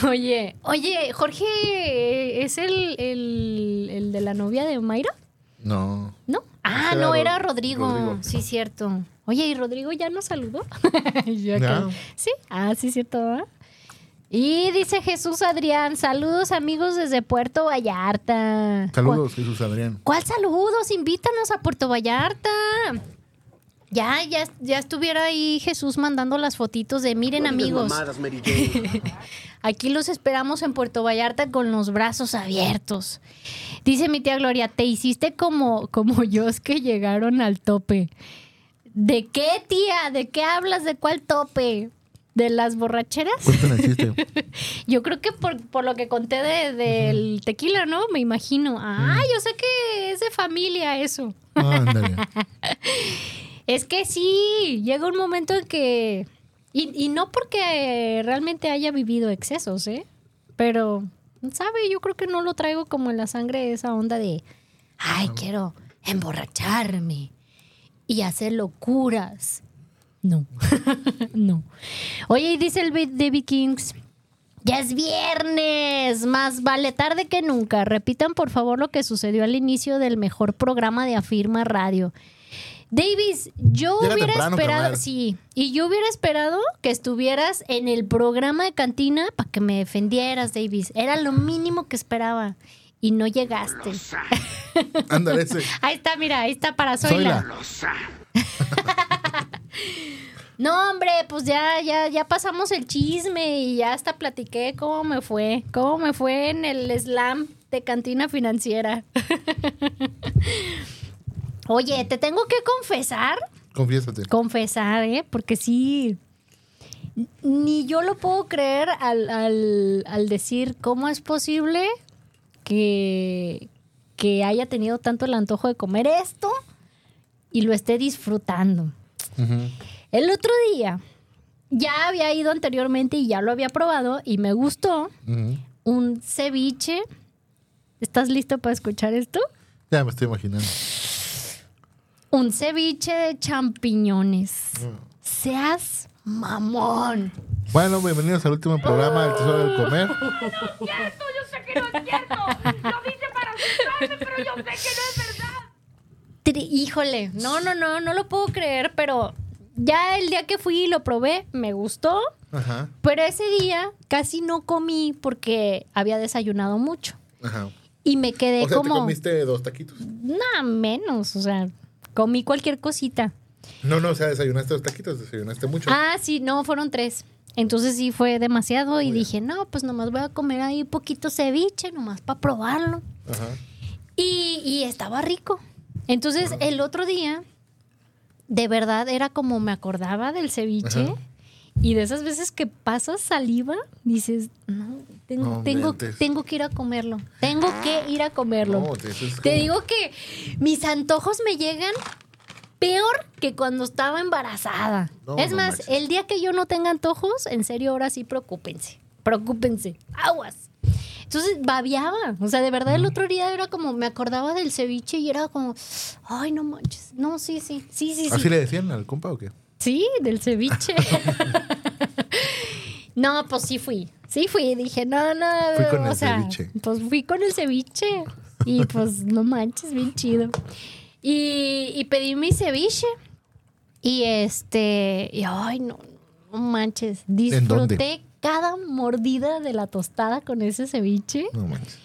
oye, oye, Jorge, ¿es el, el, el de la novia de Mayra? No. ¿No? Ah, Era no, era Rodrigo. Rodrigo. Sí, cierto. Oye, ¿y Rodrigo ya nos saludó? Yo Ya. acá, Sí, ah, sí, cierto. ¿verdad? Y dice Jesús Adrián, saludos amigos desde Puerto Vallarta. Saludos, Jesús Adrián. ¿Cuál saludos? Invítanos a Puerto Vallarta. Ya, ya, ya estuviera ahí Jesús mandando las fotitos de miren amigos. Aquí los esperamos en Puerto Vallarta con los brazos abiertos. Dice mi tía Gloria, te hiciste como, como yo es que llegaron al tope. ¿De qué, tía? ¿De qué hablas? ¿De cuál tope? ¿De las borracheras? Yo creo que por, por lo que conté de- del tequila, ¿no? Me imagino. Ah, yo sé que es de familia eso. Es que sí, llega un momento en que... Y, y no porque realmente haya vivido excesos, ¿eh? Pero, ¿sabe? Yo creo que no lo traigo como en la sangre esa onda de... Ay, quiero emborracharme y hacer locuras. No, no. Oye, y dice el David Kings... Ya es viernes, más vale tarde que nunca. Repitan por favor lo que sucedió al inicio del mejor programa de Afirma Radio. Davis, yo Llega hubiera temprano, esperado, carnal. sí, y yo hubiera esperado que estuvieras en el programa de cantina para que me defendieras, Davis. Era lo mínimo que esperaba y no llegaste. Ándale ese. Ahí está, mira, ahí está para Zoila. No, hombre, pues ya, ya, ya pasamos el chisme y ya hasta platiqué cómo me fue, cómo me fue en el slam de cantina financiera. Oye, te tengo que confesar, Confiésate. confesar, ¿eh? Porque sí, ni yo lo puedo creer al, al- al decir cómo es posible que, que haya tenido tanto el antojo de comer esto y lo esté disfrutando. El otro día ya había ido anteriormente y ya lo había probado y me gustó un ceviche. ¿Estás listo para escuchar esto? Ya me estoy imaginando. Un ceviche de champiñones. Seas mamón. Bueno, bienvenidos al último programa del Tesoro del Comer. cierto, yo sé que no es cierto. Lo dice para asustarme, pero yo sé que no es verdad. Tri- Híjole, no, no, no, no lo puedo creer, pero ya el día que fui y lo probé, me gustó. Ajá, Pero ese día casi no comí porque había desayunado mucho. ajá. Y me quedé O sea, como... te comiste dos taquitos. Nada menos, o sea, comí cualquier cosita. No, no, o sea, desayunaste dos taquitos, desayunaste mucho. Ah, sí, no, fueron tres. Entonces sí fue demasiado y dije, no, pues nomás voy a comer ahí poquito ceviche, nomás para probarlo. Ajá. Y, y estaba rico. Entonces el otro día, de verdad, era como me acordaba del ceviche. Ajá. Y de esas veces que pasas saliva, dices, no, tengo, No tengo, tengo que ir a comerlo. Tengo que ir a comerlo. No, eso es Te digo que mis antojos me llegan peor que cuando estaba embarazada. No, es no más, manches. el día que yo no tenga antojos, en serio, ahora sí preocúpense. Preocúpense. Aguas. Entonces babeaba. O sea, de verdad el otro día era como, me acordaba del ceviche y era como, ay, no manches. No, sí, sí. Sí, sí, sí. ¿Así le decían al compa o qué? Sí, del ceviche. no, pues sí fui. Sí fui. Dije, no, no. Fui con o el sea, ceviche. Pues fui con el ceviche. Y pues no manches, bien chido. Y, y pedí mi ceviche. Y este. Y ay, no, no manches. Disfruté cada mordida de la tostada con ese ceviche No manches.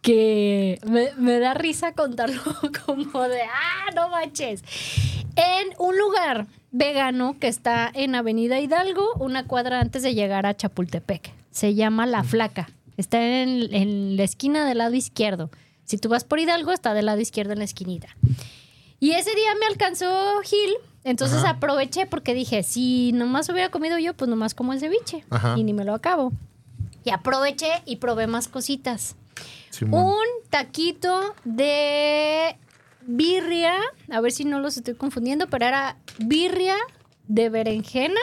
que me, me da risa contarlo como de, ah, no manches. En un lugar vegano que está en Avenida Hidalgo, una cuadra antes de llegar a Chapultepec. Se llama La Flaca. Está en, en la esquina del lado izquierdo. Si tú vas por Hidalgo, está del lado izquierdo en la esquinita. Y ese día me alcanzó Gil, entonces Ajá. aproveché porque dije, si nomás hubiera comido yo, pues nomás como el ceviche. Ajá. Y ni me lo acabo. Y aproveché y probé más cositas. Simón. Un taquito de birria, a ver si no los estoy confundiendo, pero era birria de berenjena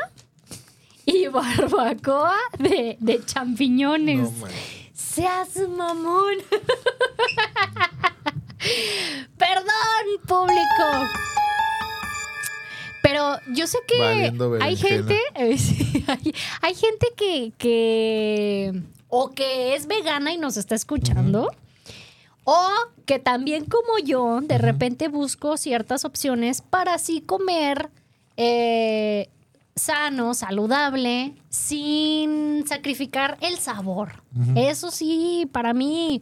y barbacoa de, de champiñones. No. Seas mamón. Perdón, público. Pero yo sé que hay gente, eh, sí, hay, hay gente que, que o que es vegana y nos está escuchando, o que también como yo, de repente busco ciertas opciones para así comer eh, sano, saludable, sin sacrificar el sabor. Eso sí, para mí,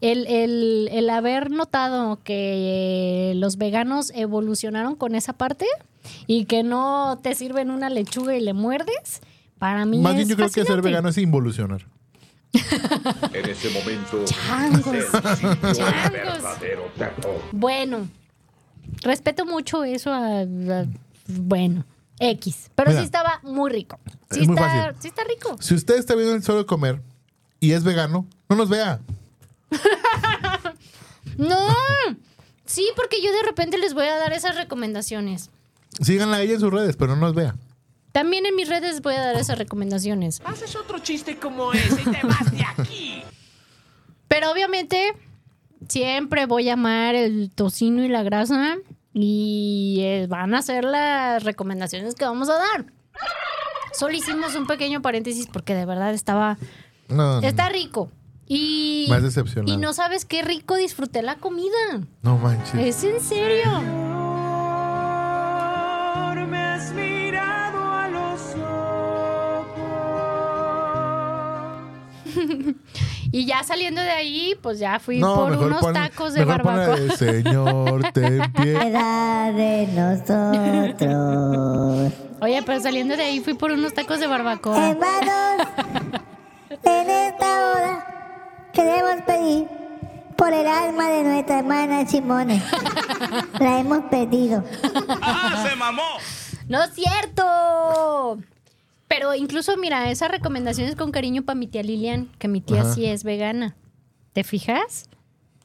el, el- el haber notado que los veganos evolucionaron con esa parte y que no te sirven una lechuga y le muerdes, para mí Más bien yo creo que ser vegano es involucionar. En ese momento, Changos. Changos. Bueno, respeto mucho eso a, a- bueno, X, pero Mira, sí estaba muy rico. Sí es muy está, fácil. sí está rico. Si usted está viendo el solo de comer y es vegano, no nos vea. No. Sí, porque yo de repente les voy a dar esas recomendaciones. Síganla a ella en sus redes, pero no nos vea. También en mis redes voy a dar esas recomendaciones. Haces otro chiste como ese y te vas de aquí. Pero obviamente siempre voy a amar el tocino y la grasa y eh, van a ser las recomendaciones que vamos a dar. Solo hicimos un pequeño paréntesis porque de verdad estaba No, no, está rico. Y Más decepcionado. y no sabes qué rico disfruté la comida. no manches. Es en serio. Me has mirado a los Y ya saliendo de ahí, pues ya fui No, por unos pon- tacos de mejor pon la barbacoa. de, Señor, ten pie. Piedad de nosotros. Oye, pero saliendo de ahí fui por unos tacos de barbacoa. Hermanos, queremos pedir por el alma de nuestra hermana Simone. La hemos pedido. ¡Ah, se mamó! ¡No es cierto! Pero incluso, mira, esas recomendaciones con cariño para mi tía Lilian, que mi tía Ajá. sí es vegana. ¿Te fijas?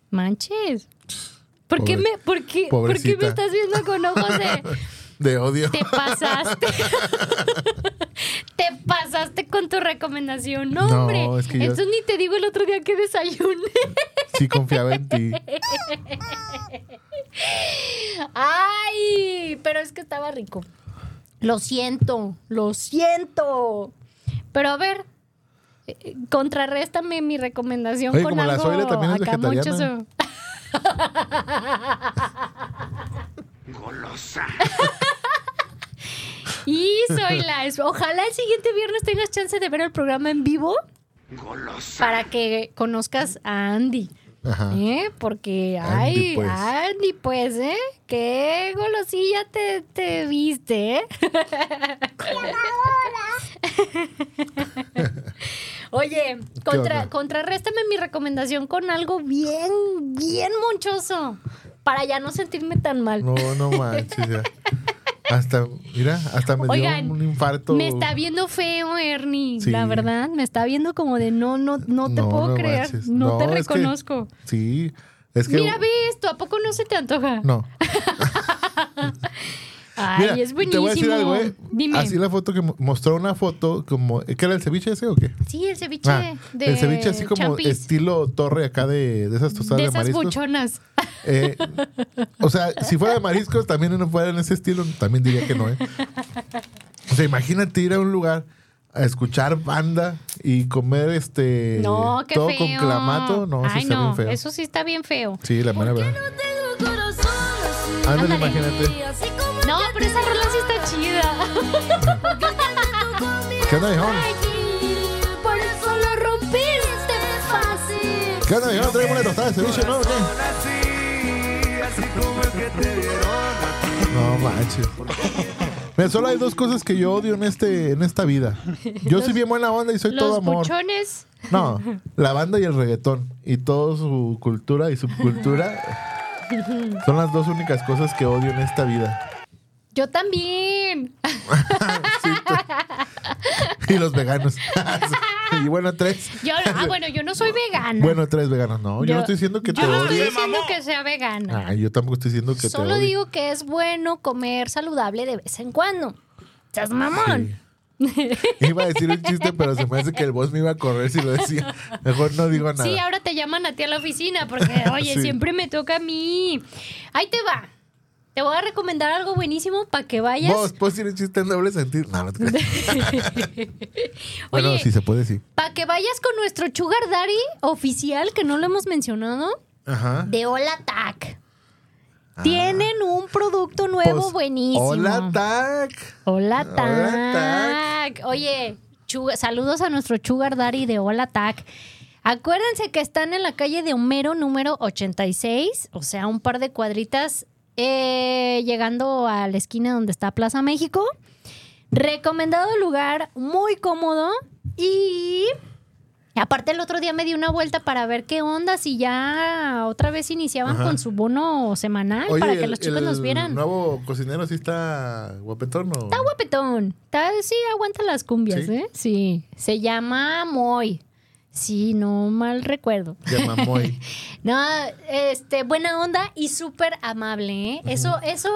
Manches. ¿Por qué, me, por, qué, ¿Por qué me estás viendo con ojos de... De odio. Te pasaste. te pasaste con tu recomendación. No, No, hombre. es que yo- Entonces ni te digo el otro día que desayuné. Sí confiaba en ti. Ay, pero es que estaba rico. Lo siento, lo siento. Pero a ver, eh, contrarréstame mi recomendación Oye, con como la algo también es acá vegetariana. Golosa. Y soy la. Ojalá el siguiente viernes tengas chance de ver el programa en vivo Golosa. para que conozcas a Andy. Ajá. ¿Eh? Porque, Andy, ay, pues. Andy, pues, ¿eh? Qué golosilla te, te viste, ¿eh? Oye, contra, contrarréstame mi recomendación con algo bien, bien monchoso. Para ya no sentirme tan mal. No, no manches. ya. Hasta, mira, hasta me dio un infarto. Me está viendo feo, Ernie. Sí. La verdad, me está viendo como de no, no, no te No, puedo no creer. manches. No, te que- reconozco. Sí. Es que. Mira, ve esto, ¿a poco no se te antoja? No. Ay, Mira, es te buenísimo. voy a decir algo, ¿eh? Dime. Así la foto que mo- mostró una foto como. ¿Qué era el ceviche ese o qué? Sí, el ceviche Ah, de el ceviche así como champis. estilo torre acá de, de esas tostadas de de, esas mariscos. buchonas. Eh, o sea, si fuera de mariscos, también no fuera en ese estilo, también diría que no, ¿eh? O sea, imagínate ir a un lugar a escuchar banda y comer este No, qué todo feo. con clamato. No, sí Ay, está no, bien feo. eso sí está bien feo. Sí, la mera verdad. Ándale, Ándale. imagínate. No, pero esa rola sí está chida. ¿Qué onda, viejón? Por eso lo rompiste fácil. ¿Qué onda, viejón? ¿Traemos una tostada de ceviche, no? o qué? No manches. Mira, solo hay dos cosas que yo odio en este en esta vida. Yo soy bien buena onda y soy todo Los amor. buchones. No, la banda y el reggaetón. Y toda su cultura y subcultura son las dos únicas cosas que odio en esta vida. Yo también. Sí, y los veganos. y bueno, tres. Yo, ah, bueno, yo no soy vegana. Bueno, tres veganos. No, yo, no estoy diciendo que te yo no estoy diciendo que sea vegana. Ay, yo tampoco estoy diciendo que Solo te odie. digo que es bueno comer saludable de vez en cuando. Seas mamón. Iba a decir un chiste, pero se me hace que el boss me iba a correr si lo decía. Mejor no digo nada. Sí, ahora te llaman a ti a la oficina porque, oye, Sí. siempre me toca a mí. Ahí te va. Te voy a recomendar algo buenísimo para que vayas. Vos, ¿puedes decir un chiste en doble sentido? No, no te creas. Bueno, Oye, sí se puede, sí. Para que vayas con nuestro Sugar Daddy oficial, que no lo hemos mencionado, Ajá. de Hola Tac. Tienen un producto nuevo Pues, buenísimo. Hola, Tac. Hola, Hola, Tac. Oye, saludos a nuestro Sugar Daddy de Hola, Tac. Acuérdense que están en la calle de Homero número 86, o sea, un par de cuadritas eh, llegando a la esquina donde está Plaza México. Recomendado lugar, muy cómodo y aparte el otro día me di una vuelta para ver qué onda, si ya otra vez iniciaban Ajá. con su bono semanal Oye, para que el- los chicos nos vieran. nuevo cocinero sí está guapetón, ¿o? Está guapetón. Está, sí, aguanta las cumbias, ¿Sí? ¿eh? Sí. Se llama Moy. Sí, no mal recuerdo. Llama Moy. No, este, buena onda y súper amable, ¿eh? Eso, eso,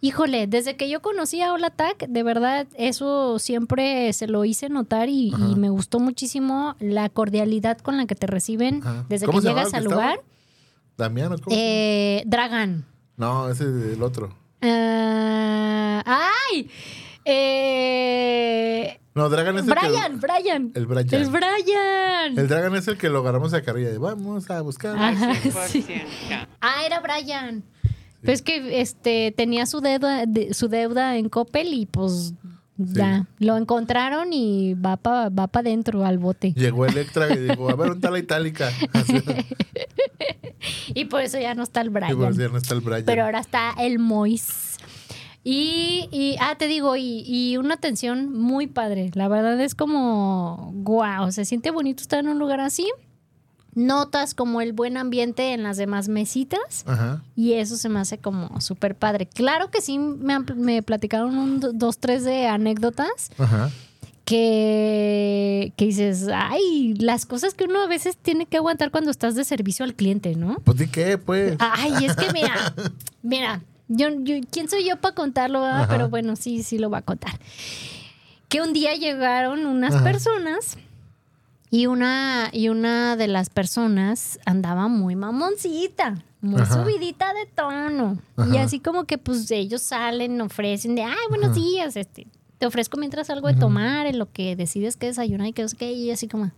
híjole, desde que yo conocí a Hola Tac, de verdad, eso siempre se lo hice notar y, y me gustó muchísimo la cordialidad con la que te reciben desde ¿Cómo que llegas al lugar. Damián, ¿o cómo? Eh, Dragan. No, ese es el otro. Ah, ¡Ay! Eh, No, Dragan es el Brian, que... Brian. El Brian. El Brian. El Dragan es el que lo agarramos a carrilla y vamos a buscar. Ajá, sí. Ah, era Brian. Pues que este tenía su deuda, de- su deuda en Coppel y pues ya lo encontraron y va para va pa adentro al bote. Llegó Electra y dijo, a ver, ¿dónde está la itálica? Y por eso ya no está el y por Brian. si no está el Brian. Pero ahora está el Mois. Y, y, ah, te digo, y, y una atención muy padre. La verdad es como, wow, se siente bonito estar en un lugar así. Notas como el buen ambiente en las demás mesitas. Ajá. Y eso se me hace como súper padre. Claro que sí me, me platicaron un, do- dos, tres de anécdotas Ajá. que, que dices, ay, las cosas que uno a veces tiene que aguantar cuando estás de servicio al cliente, ¿no? Pues di qué, pues. Ay, es que mira, mira, yo, yo- ¿quién soy yo para contarlo? Ajá. Pero bueno, sí, sí lo va a contar. Que un día llegaron unas Ajá. personas y una, y una de las personas andaba muy mamoncita, muy Ajá. subidita de tono. Y así como que pues ellos salen, ofrecen de, ay, buenos días, este, te ofrezco mientras algo de tomar, en lo que decides que desayunar y que no sé qué, y así como...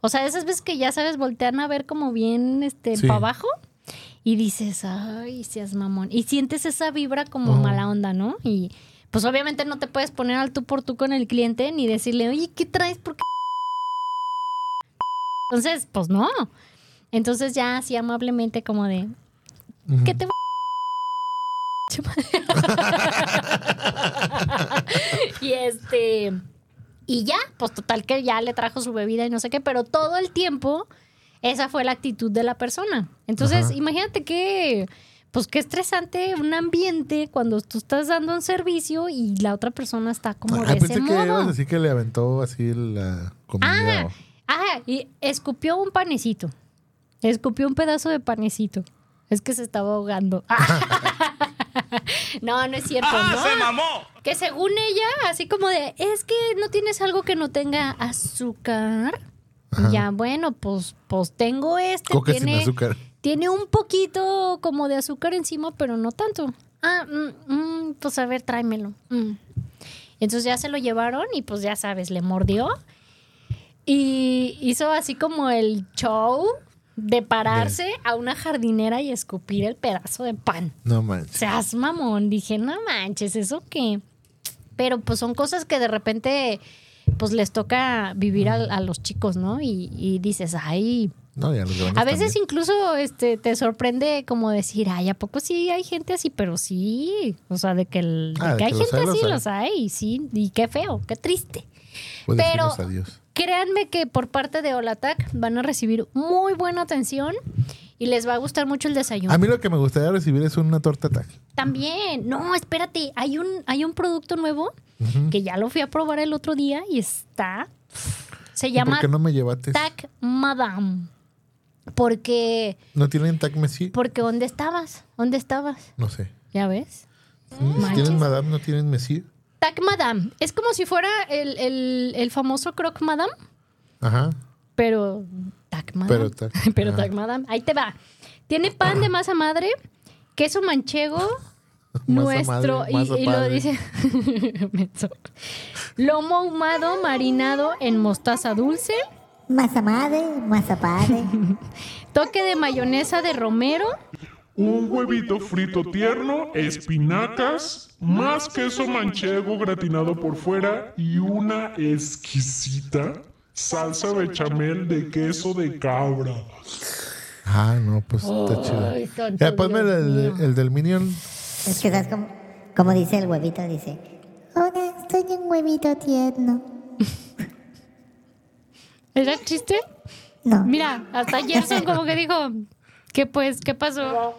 O sea, esas veces que ya sabes, voltean a ver como bien este, Sí. para abajo y dices, ay, seas mamón. Y sientes esa vibra como Oh. mala onda, ¿no? Y pues obviamente no te puedes poner al tú por tú con el cliente ni decirle, oye, ¿qué traes? ¿Por qué? Entonces, pues no. Entonces ya así amablemente como de, ¿qué te y este y ya, pues total que ya le trajo su bebida y no sé qué, pero todo el tiempo esa fue la actitud de la persona. Entonces, Ajá. imagínate que pues qué estresante un ambiente cuando tú estás dando un servicio y la otra persona está como Ah, de ese pensé que ibas a modo. decir que le aventó así la comida. Ah, ah, y escupió un panecito. Escupió un pedazo de panecito. Es que se estaba ahogando. no, no es cierto. ¡Ah, no. se mamó! Que según ella, así como de, es que no tienes algo que no tenga azúcar. Ajá. Ya, bueno, pues, pues tengo este. Coca sin tiene, azúcar. tiene un poquito como de azúcar encima, pero no tanto. Ah, mm, mm, pues a ver, tráemelo. Mm. Entonces ya se lo llevaron y pues ya sabes, le mordió. Y hizo así como el show de pararse a una jardinera y escupir el pedazo de pan. No manches. Seas mamón. Dije, no manches, ¿eso qué? Pero pues son cosas que de repente pues les toca vivir a, a los chicos, ¿no? Y, y dices, ay. No, los grandes A veces también. incluso este, te sorprende como decir, ay, ¿a poco sí hay gente así? Pero sí, o sea, de que, el- de Ah, de que hay que gente hay, los así, hay. los hay, sí, y qué feo, qué triste. Pues pero-. Créanme que por parte de Olatac van a recibir muy buena atención y les va a gustar mucho el desayuno. A mí lo que me gustaría recibir es una torta tac. También, no, espérate, hay un, hay un producto nuevo Que ya lo fui a probar el otro día y está. Se ¿Y llama ¿Por qué no me llevaste? Tac Madame. Porque, ¿No tienen tac Messi? porque ¿dónde estabas? ¿Dónde estabas? No sé. ¿Ya ves? Si tienen Madame, ¿no tienen Messi? Tac Madame. Es como si fuera el, el- el famoso Croc Madame, Ajá. pero Tac Madame. Pero tac. Pero. Tac Madame. Ahí te va. Tiene pan de masa madre, queso manchego, nuestro. madre, y, y lo dice. Lomo ahumado marinado en mostaza dulce. Masa madre, masa padre. Toque de mayonesa de romero. un huevito frito tierno, espinacas, más queso manchego gratinado por fuera y una exquisita salsa bechamel de queso de cabra. Ah, no, pues está chido. Ponme Dios el, el del Minion. Es que sabes como, como dice el huevito, dice, hola, estoy un huevito tierno. ¿Era chiste? No. Mira, hasta Gerson como que dijo, ¿qué pues? ¿Qué pasó?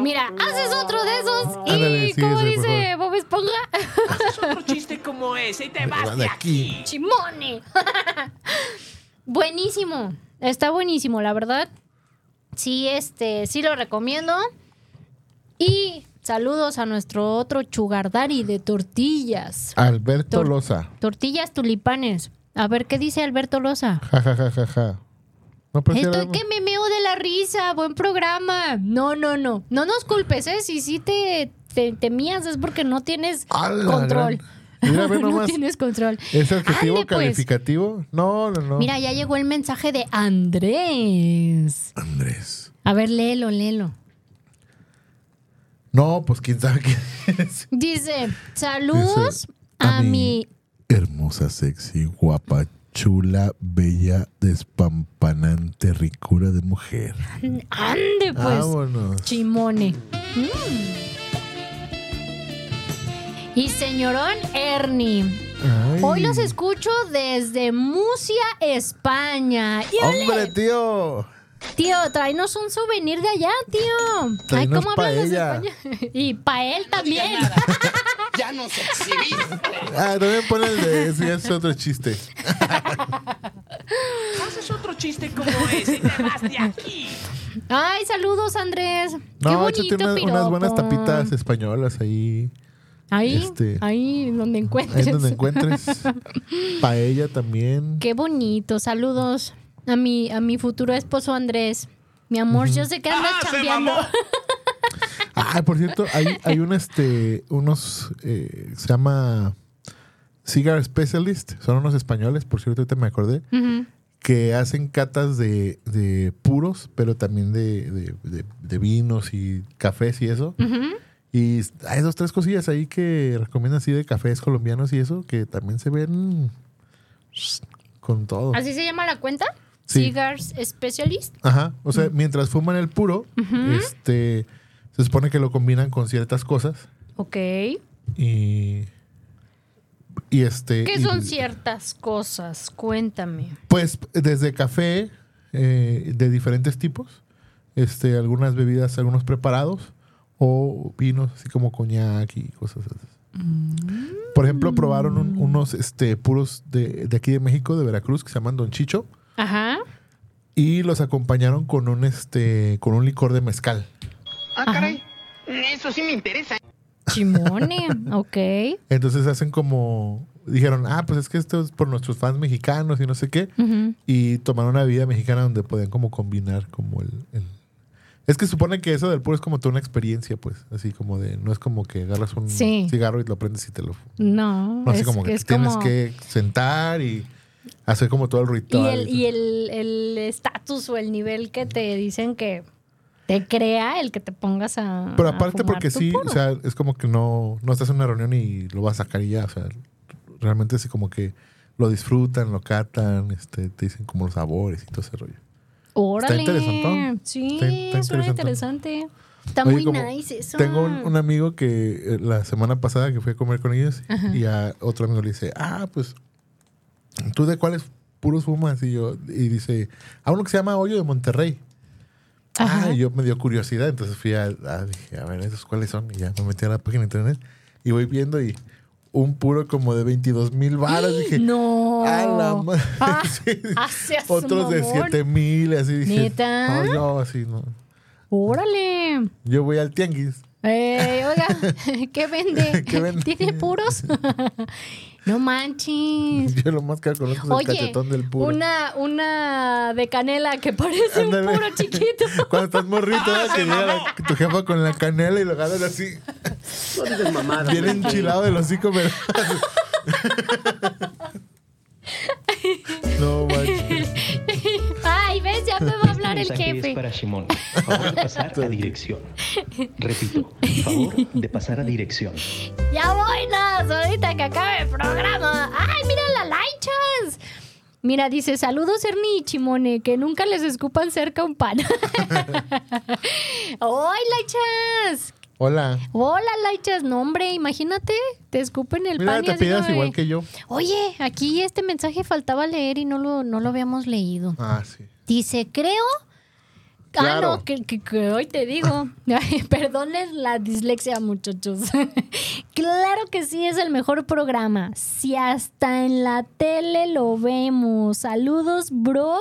Mira, haces otro de esos y Ándale, sí, como ese, por dice Bob Esponja, Haces otro chiste como ese y te vas Va de de aquí. aquí. chimone. buenísimo, está buenísimo, la verdad. Sí, este, sí lo recomiendo. Y saludos a nuestro otro chugardari de tortillas. Alberto Tor- Loza. Tortillas tulipanes. A ver, ¿qué dice Alberto Loza? Ja, ja, ja, ja, ja. No, sí Estoy que me meo de la risa, buen programa. No, no, no. No nos culpes, ¿eh? Si sí te, te, te mías es porque no tienes ¡A la control. gran! Mira, no nomás. tienes control. ¿Es adjetivo Ande, pues. calificativo? No, no, no. Mira, ya llegó el mensaje de Andrés. Andrés. A ver, léelo, léelo. No, pues quién sabe quién es. Dice, saludos Dice, a a mi-. Hermosa, sexy, guapa, chula, bella, despampanante, ricura de mujer. Ande, pues. Vámonos. Chimone. Mm. Y señorón Ernie. Ay. Hoy los escucho desde Musia, España. ¡Hombre, tío! Tío, tráenos un souvenir de allá, tío. Ay, ¿cómo hablas. España? Y pa' él también. Ya nos exhibiste. Ah, también pon el de ese es otro chiste. Haces otro chiste como ese y te vas de aquí. Ay, saludos, Andrés. Qué No, bonito échate unas, unas buenas tapitas españolas ahí. Ahí, este, ahí donde encuentres. Ahí donde encuentres. Paella también. Qué bonito. Saludos a mi, a mi futuro esposo Andrés. Mi amor, yo sé que anda Ah, chambeando. Ah, por cierto, hay, hay un este, unos, eh, se llama Cigar Specialist, son unos españoles, por cierto, ahorita me acordé, que hacen catas de, de puros, pero también de, de- de- de vinos y cafés y eso. Y hay dos, tres cosillas ahí que recomiendan así de cafés colombianos y eso, que también se ven con todo. ¿Así se llama la cuenta? Sí. Cigars Specialist. Ajá, o sea, mientras fuman el puro, este, se supone que lo combinan con ciertas cosas Ok. y y este ¿Qué y- son ciertas cosas? Cuéntame. pues desde café eh, de diferentes tipos, este, algunas bebidas, algunos preparados o vinos así como coñac y cosas así. Por ejemplo, probaron un- unos este, puros de, de aquí de México, de Veracruz, que se llaman Don Chicho, Ajá. y los acompañaron con un este, con un licor de mezcal. Ah, caray. Eso sí me interesa. Chimone. ok. Entonces hacen como dijeron, ah, pues es que esto es por nuestros fans mexicanos y no sé qué. Y tomaron una bebida mexicana donde podían como combinar como el, el- Es que supone que eso del puro es como toda una experiencia, pues. Así como de... No es como que agarras un Sí. cigarro y lo prendes y te lo... No. No, así es, como que es tienes como- que sentar y hacer como todo el Y ritual. el y el el estatus o el nivel que te dicen que te crea el que te pongas a. Pero a aparte fumar porque sí, puro. o sea, es como que no, no estás en una reunión y lo vas a sacar y ya. O sea, realmente así como que lo disfrutan, lo catan, este, te dicen como los sabores y todo ese rollo. Órale. interesantón. Sí, Está- está suena interesantón. interesante. Está Oye, muy como nice eso. Tengo un, un amigo que eh, la semana pasada que fui a comer con ellos Ajá. y a otro amigo le dice, ah, pues, ¿tú de cuáles puros fumas? Y yo, y dice, a uno que se llama Hoyo de Monterrey. Ajá. Ah, y yo me dio curiosidad, entonces fui a, a- dije, a ver, ¿esos cuáles son? Y ya me metí a la página de internet y voy viendo y un puro como de 22 mil baros. Dije, No. a la madre. Ah, Sí. ah, Otros de mamón. 7 mil, así dije. ¿Neta? No, yo así no. Órale. Yo voy al tianguis. Eh, oiga, ¿qué vende? ¿Qué vende? ¿Tiene puros? No manches. Yo lo más que conozco es el Oye, cachetón del puro. una, una de canela que parece Ándale. un puro chiquito. Cuando estás morrito, ¿verdad? que llega tu jefa con la canela y lo agarran así. No digas mamadas. Bien Enrique. enchilado del hocico, pero. no manches. El jefe. es para Shimon. Favor de pasar a dirección. Repito, favor de pasar a dirección. Ya voy, Nas, ahorita que acabe el programa. ¡Ay, mira la Laichas! Mira, dice, saludos Ernie y Chimone, que nunca les escupan cerca un pan. ¡Ay, Laichas! Hola. Hola, Laichas. No, hombre, imagínate, te escupen el Mira, pan y te así pidas igual que yo. Oye, aquí este mensaje faltaba leer y no lo, no lo habíamos leído. Ah, sí. Dice, creo. Ah, no, que, que- que hoy te digo. Ay, Perdonen la dislexia, muchachos. claro que sí, es el mejor programa. Si hasta en la tele lo vemos. Saludos, bro.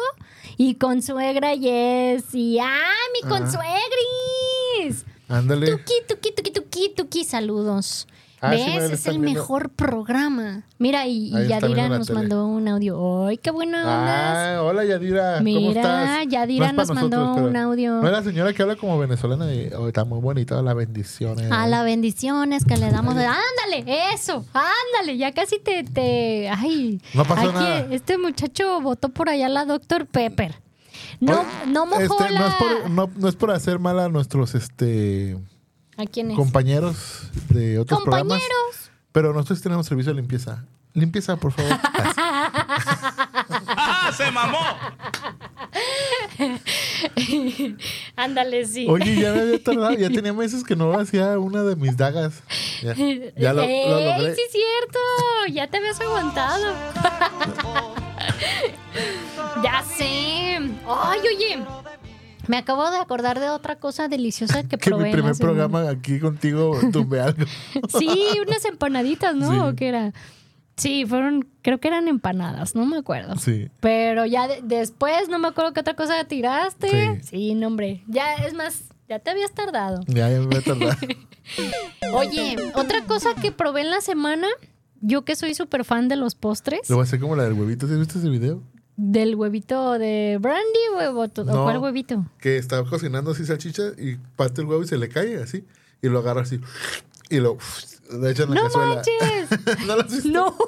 Y consuegra Jessy. ¡Ah, mi consuegris! Ándale. Tuki, tuki, tuki, tuki, tuki, saludos. Ah, ¿Ves? es el viendo. mejor programa. Mira, y, Yadira nos tele. mandó un audio. ¡Ay, qué buena onda! Ah, hola Yadira. ¿Cómo Mira, estás? Yadira es para nos mandó pero- un audio. No es la señora que habla como venezolana y oh, está muy bonita la bendición. eh. A las bendiciones que le damos. de- Ándale, eso, ándale, ya casi te, te, ay. No pasó aquí, nada. Este muchacho votó por allá la Doctor Pepper. No, no mojó Este, la. no, es por, no, no es por hacer mal a nuestros este ¿A quién es? compañeros de otros programas. Compañeros. Pero nosotros tenemos servicio de limpieza. Limpieza, por favor. ¡Ah, se mamó! Ándale, sí. Oye, ya me había tardado. Ya tenía meses que no hacía una de mis dagas. Ya, ya lo, lo Ey, logré. sí es cierto. Ya te habías aguantado. ya sé. Ay, oye. Me acabo de acordar de otra cosa deliciosa que Que probé. mi primer programa aquí contigo tuve algo. Sí, unas empanaditas, ¿no? Sí. ¿O qué era? Sí, fueron, creo que eran empanadas, no me acuerdo. Sí. Pero ya de- después no me acuerdo qué otra cosa tiraste. Sí. Sí, no, hombre. Ya, es más, ya te habías tardado. Ya, ya me voy a tardar. Oye, otra cosa que probé en la semana, yo que soy súper fan de los postres, Lo voy a hacer como la del huevito. ¿Sí ¿Has visto ese video? Del huevito de brandy huevo, ¿o cuál huevito? Que está cocinando así salchicha y parte el huevo y se le cae así. Y lo agarra así. Y lo en la ¡No cazuela. manches! ¿No lo has? No.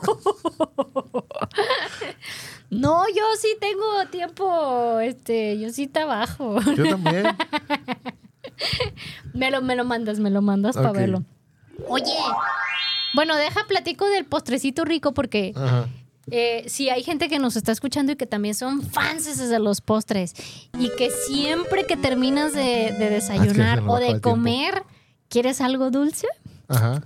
No, yo sí tengo tiempo, este, yo sí trabajo. Yo también. Me lo, me lo mandas, me lo mandas para verlo. Oye, bueno, deja platico del postrecito rico porque Ajá. Eh, si hay gente que nos está escuchando y que también son fans de los postres y que siempre que terminas de, de desayunar o de tiempo. comer, ¿quieres algo dulce? Ajá.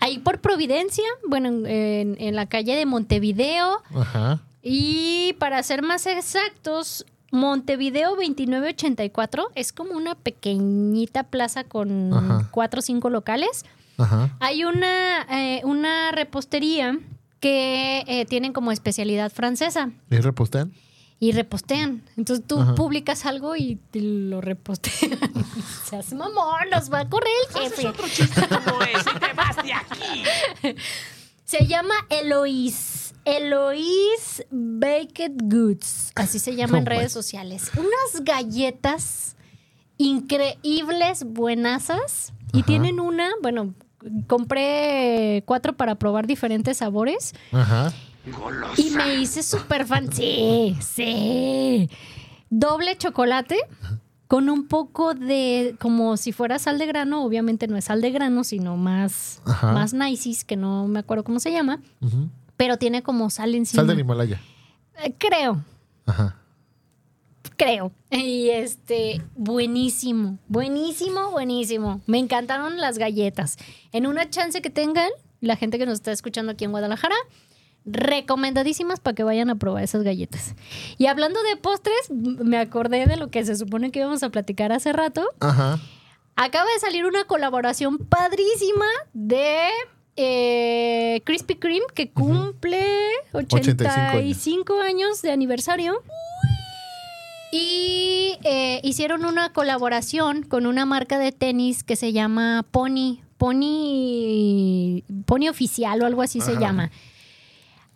Ahí por Providencia, bueno, en, en- en la calle de Montevideo Ajá. y para ser más exactos, Montevideo 2984 es como una pequeñita plaza con Ajá. cuatro o cinco locales. Ajá. Hay una, eh, una repostería que eh, tienen como especialidad francesa ¿Y repostean? y repostean. Entonces tú Ajá. publicas algo y te lo repostean. Seas mamón, nos va a correr el jefe. otro chiste como ese y te vas de aquí. Se llama Eloís. Eloís Baked Goods. Así se llama en redes sociales. Unas galletas increíbles, buenasas. Y Ajá. tienen una, bueno, compré cuatro para probar diferentes sabores. Ajá. Y me hice súper fan. Sí, sí. Doble chocolate con un poco de, como si fuera sal de grano. Obviamente no es sal de grano, sino más, Ajá. más niceis, que no me acuerdo cómo se llama. Pero tiene como sal encima. Sal del Himalaya. Eh, Creo, Ajá. Creo. Y este, buenísimo, buenísimo, buenísimo. Me encantaron las galletas. En una chance que tengan, la gente que nos está escuchando aquí en Guadalajara, recomendadísimas para que vayan a probar esas galletas. Y hablando de postres, me acordé de lo que se supone que íbamos a platicar hace rato. Ajá. Acaba de salir una colaboración padrísima de eh, Krispy Kreme que cumple 85, años de aniversario. Y eh, hicieron una colaboración con una marca de tenis que se llama Pony. Pony. Pony Oficial o algo así se llama.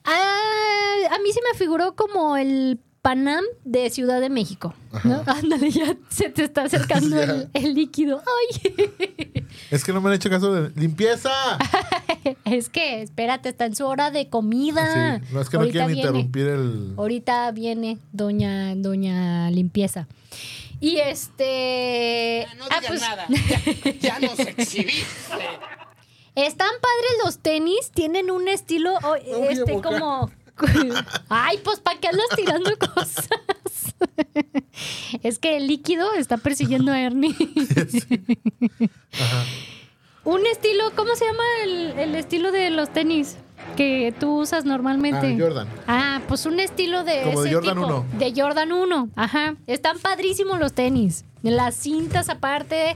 Ah, a mí se me figuró como el Panam de Ciudad de México. ¿no? Ándale, ya se te está acercando el líquido. Ay. Es que no me han hecho caso de limpieza. Es que, espérate, está en su hora de comida. Sí, no es que no Ahorita quieren viene. interrumpir el. Ahorita viene doña, doña limpieza. Y este. No ah, digas pues, nada. Ya, ya nos exhibiste. Están padres los tenis, tienen un estilo oh, este como Ay, pues ¿para qué andas tirando cosas? es que el líquido está persiguiendo a Ernie. Un estilo, ¿cómo se llama el, el estilo de los tenis que tú usas normalmente? Ah, Jordan. Ah, pues un estilo de Como de ese Jordan tipo. 1. De Jordan 1, ajá. Están padrísimos los tenis. Las cintas aparte,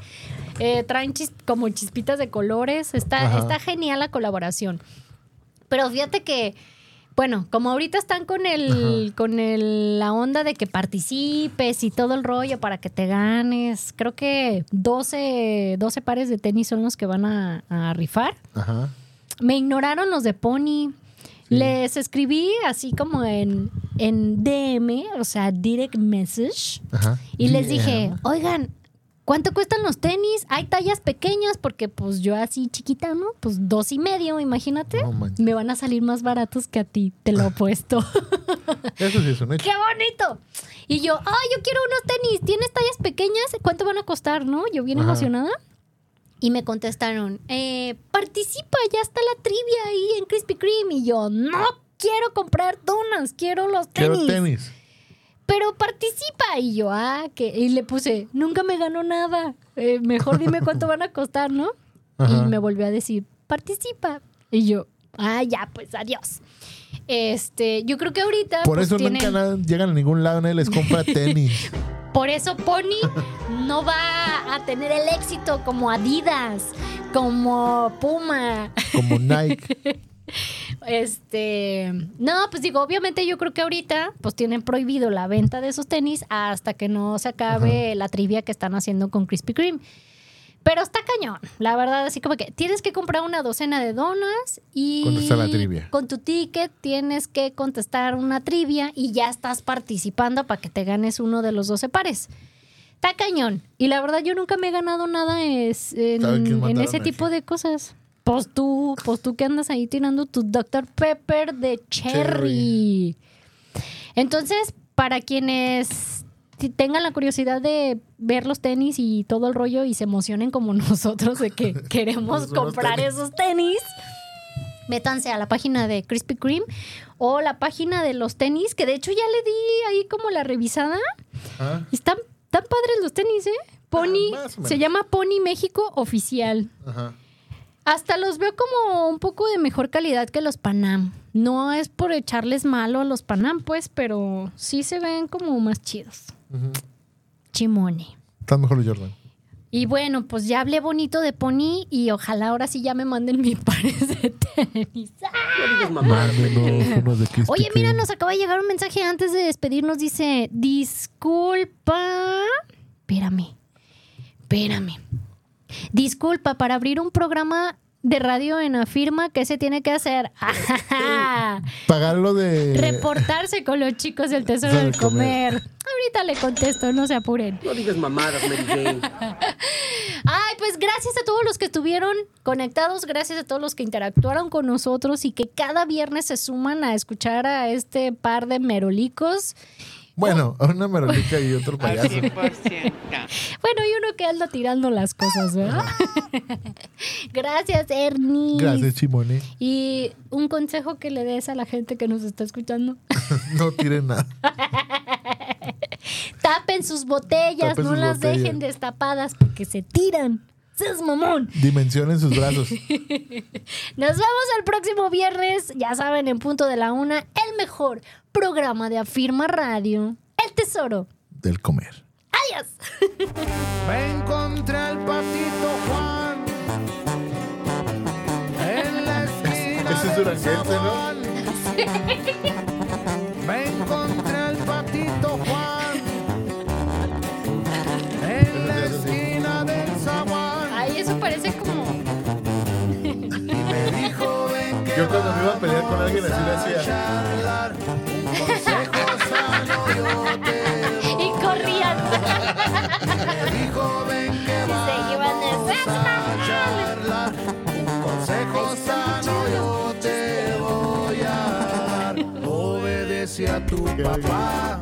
eh, traen chis- como chispitas de colores. Está, Ajá. está genial la colaboración. Pero fíjate que, bueno, como ahorita están con el, con el, la onda de que participes y todo el rollo para que te ganes, creo que 12, 12 pares de tenis son los que van a, a rifar. Ajá. Me ignoraron los de Pony. Les escribí así como en, en DM, o sea, direct message. Ajá. Y les dije, oigan, ¿cuánto cuestan los tenis? Hay tallas pequeñas porque pues yo así chiquita, ¿no? Pues dos y medio, imagínate. Me van a salir más baratos que a ti, te lo he puesto. Eso sí es un hecho. ¡Qué bonito! Y yo, ay, yo quiero unos tenis. ¿Tienes tallas pequeñas? ¿Cuánto van a costar, no? Yo bien Ajá. emocionada. Y me contestaron, eh, participa, ya está la trivia ahí en Krispy Kreme. Y yo, no quiero comprar donas, quiero los tenis. Quiero tenis. Pero participa. Y yo, ah, que. Y le puse, nunca me ganó nada. Eh, mejor dime cuánto van a costar, ¿no? Ajá. Y me volvió a decir, participa. Y yo, ah, ya, pues adiós. Este, yo creo que ahorita. Por pues, eso tienen- nunca llegan a ningún lado, nadie les compra tenis. Por eso Pony no va a tener el éxito como Adidas, como Puma. como Nike. Este, no, pues digo, obviamente yo creo que ahorita pues tienen prohibido la venta de esos tenis hasta que no se acabe la trivia que están haciendo con Krispy Kreme. Pero está cañón, la verdad, así como que tienes que comprar una docena de donas y Contestar la trivia. con tu ticket tienes que contestar una trivia y ya estás participando para que te ganes uno de los 12 pares. Está cañón. Y la verdad yo nunca me he ganado nada es- en, ¿Sabe quién en mandaron ese tipo de cosas. Pues tú, pues tú que andas ahí tirando tu Dr. Pepper de cherry. Entonces, para quienes tengan la curiosidad de ver los tenis y todo el rollo y se emocionen como nosotros de que queremos comprar tenis. esos tenis, métanse a la página de Krispy Kreme o la página de los tenis, que de hecho ya le di ahí como la revisada. Ah, Están tan padres los tenis, ¿eh? Pony, menos. se llama Pony México Oficial. Ajá. Hasta los veo como un poco de mejor calidad que los Panam. No es por echarles malo a los Panam, pues, pero sí se ven como más chidos. Chimone. Están mejor los Jordan. Y bueno, pues ya hablé bonito de Pony y ojalá ahora sí ya me manden mi pares de tenis. Mándenos unos de Oye, mira, nos acaba de llegar un mensaje antes de despedirnos. Dice, disculpa. Espérame. Espérame. Disculpa, para abrir un programa de radio en Afirma, ¿qué se tiene que hacer? Pagarlo de. Reportarse con los chicos del Tesoro Del del Comer. Ahorita le contesto, no se apuren. No digas mamadas, Mary Jane. Ay, pues gracias a todos los que estuvieron conectados, gracias a todos los que interactuaron con nosotros y que cada viernes se suman a escuchar a este par de merolicos. Bueno, una merolica y otro payaso. Bueno, y uno que anda tirando las cosas, ¿verdad? gracias, Ernie. Gracias, Chimone. Y un consejo que le des a la gente que nos está escuchando. No tiren nada. Tapen sus botellas, Tapen no sus las botellas. dejen destapadas porque se tiran. ¡Seas mamón! Dimensionen sus brazos. Nos vemos el próximo viernes, ya saben, en punto de la una, el mejor programa de Afirma Radio, El Tesoro. Del comer. ¡Adiós! Me encontré al patito Juan en la esquina Ese es del duranguense, ¿no? Me encontré al patito Juan en la esquina del zaguán. Ay, eso parece como. Me dijo, ven que Yo cuando me iba a pelear con alguien así le hacía. Papá.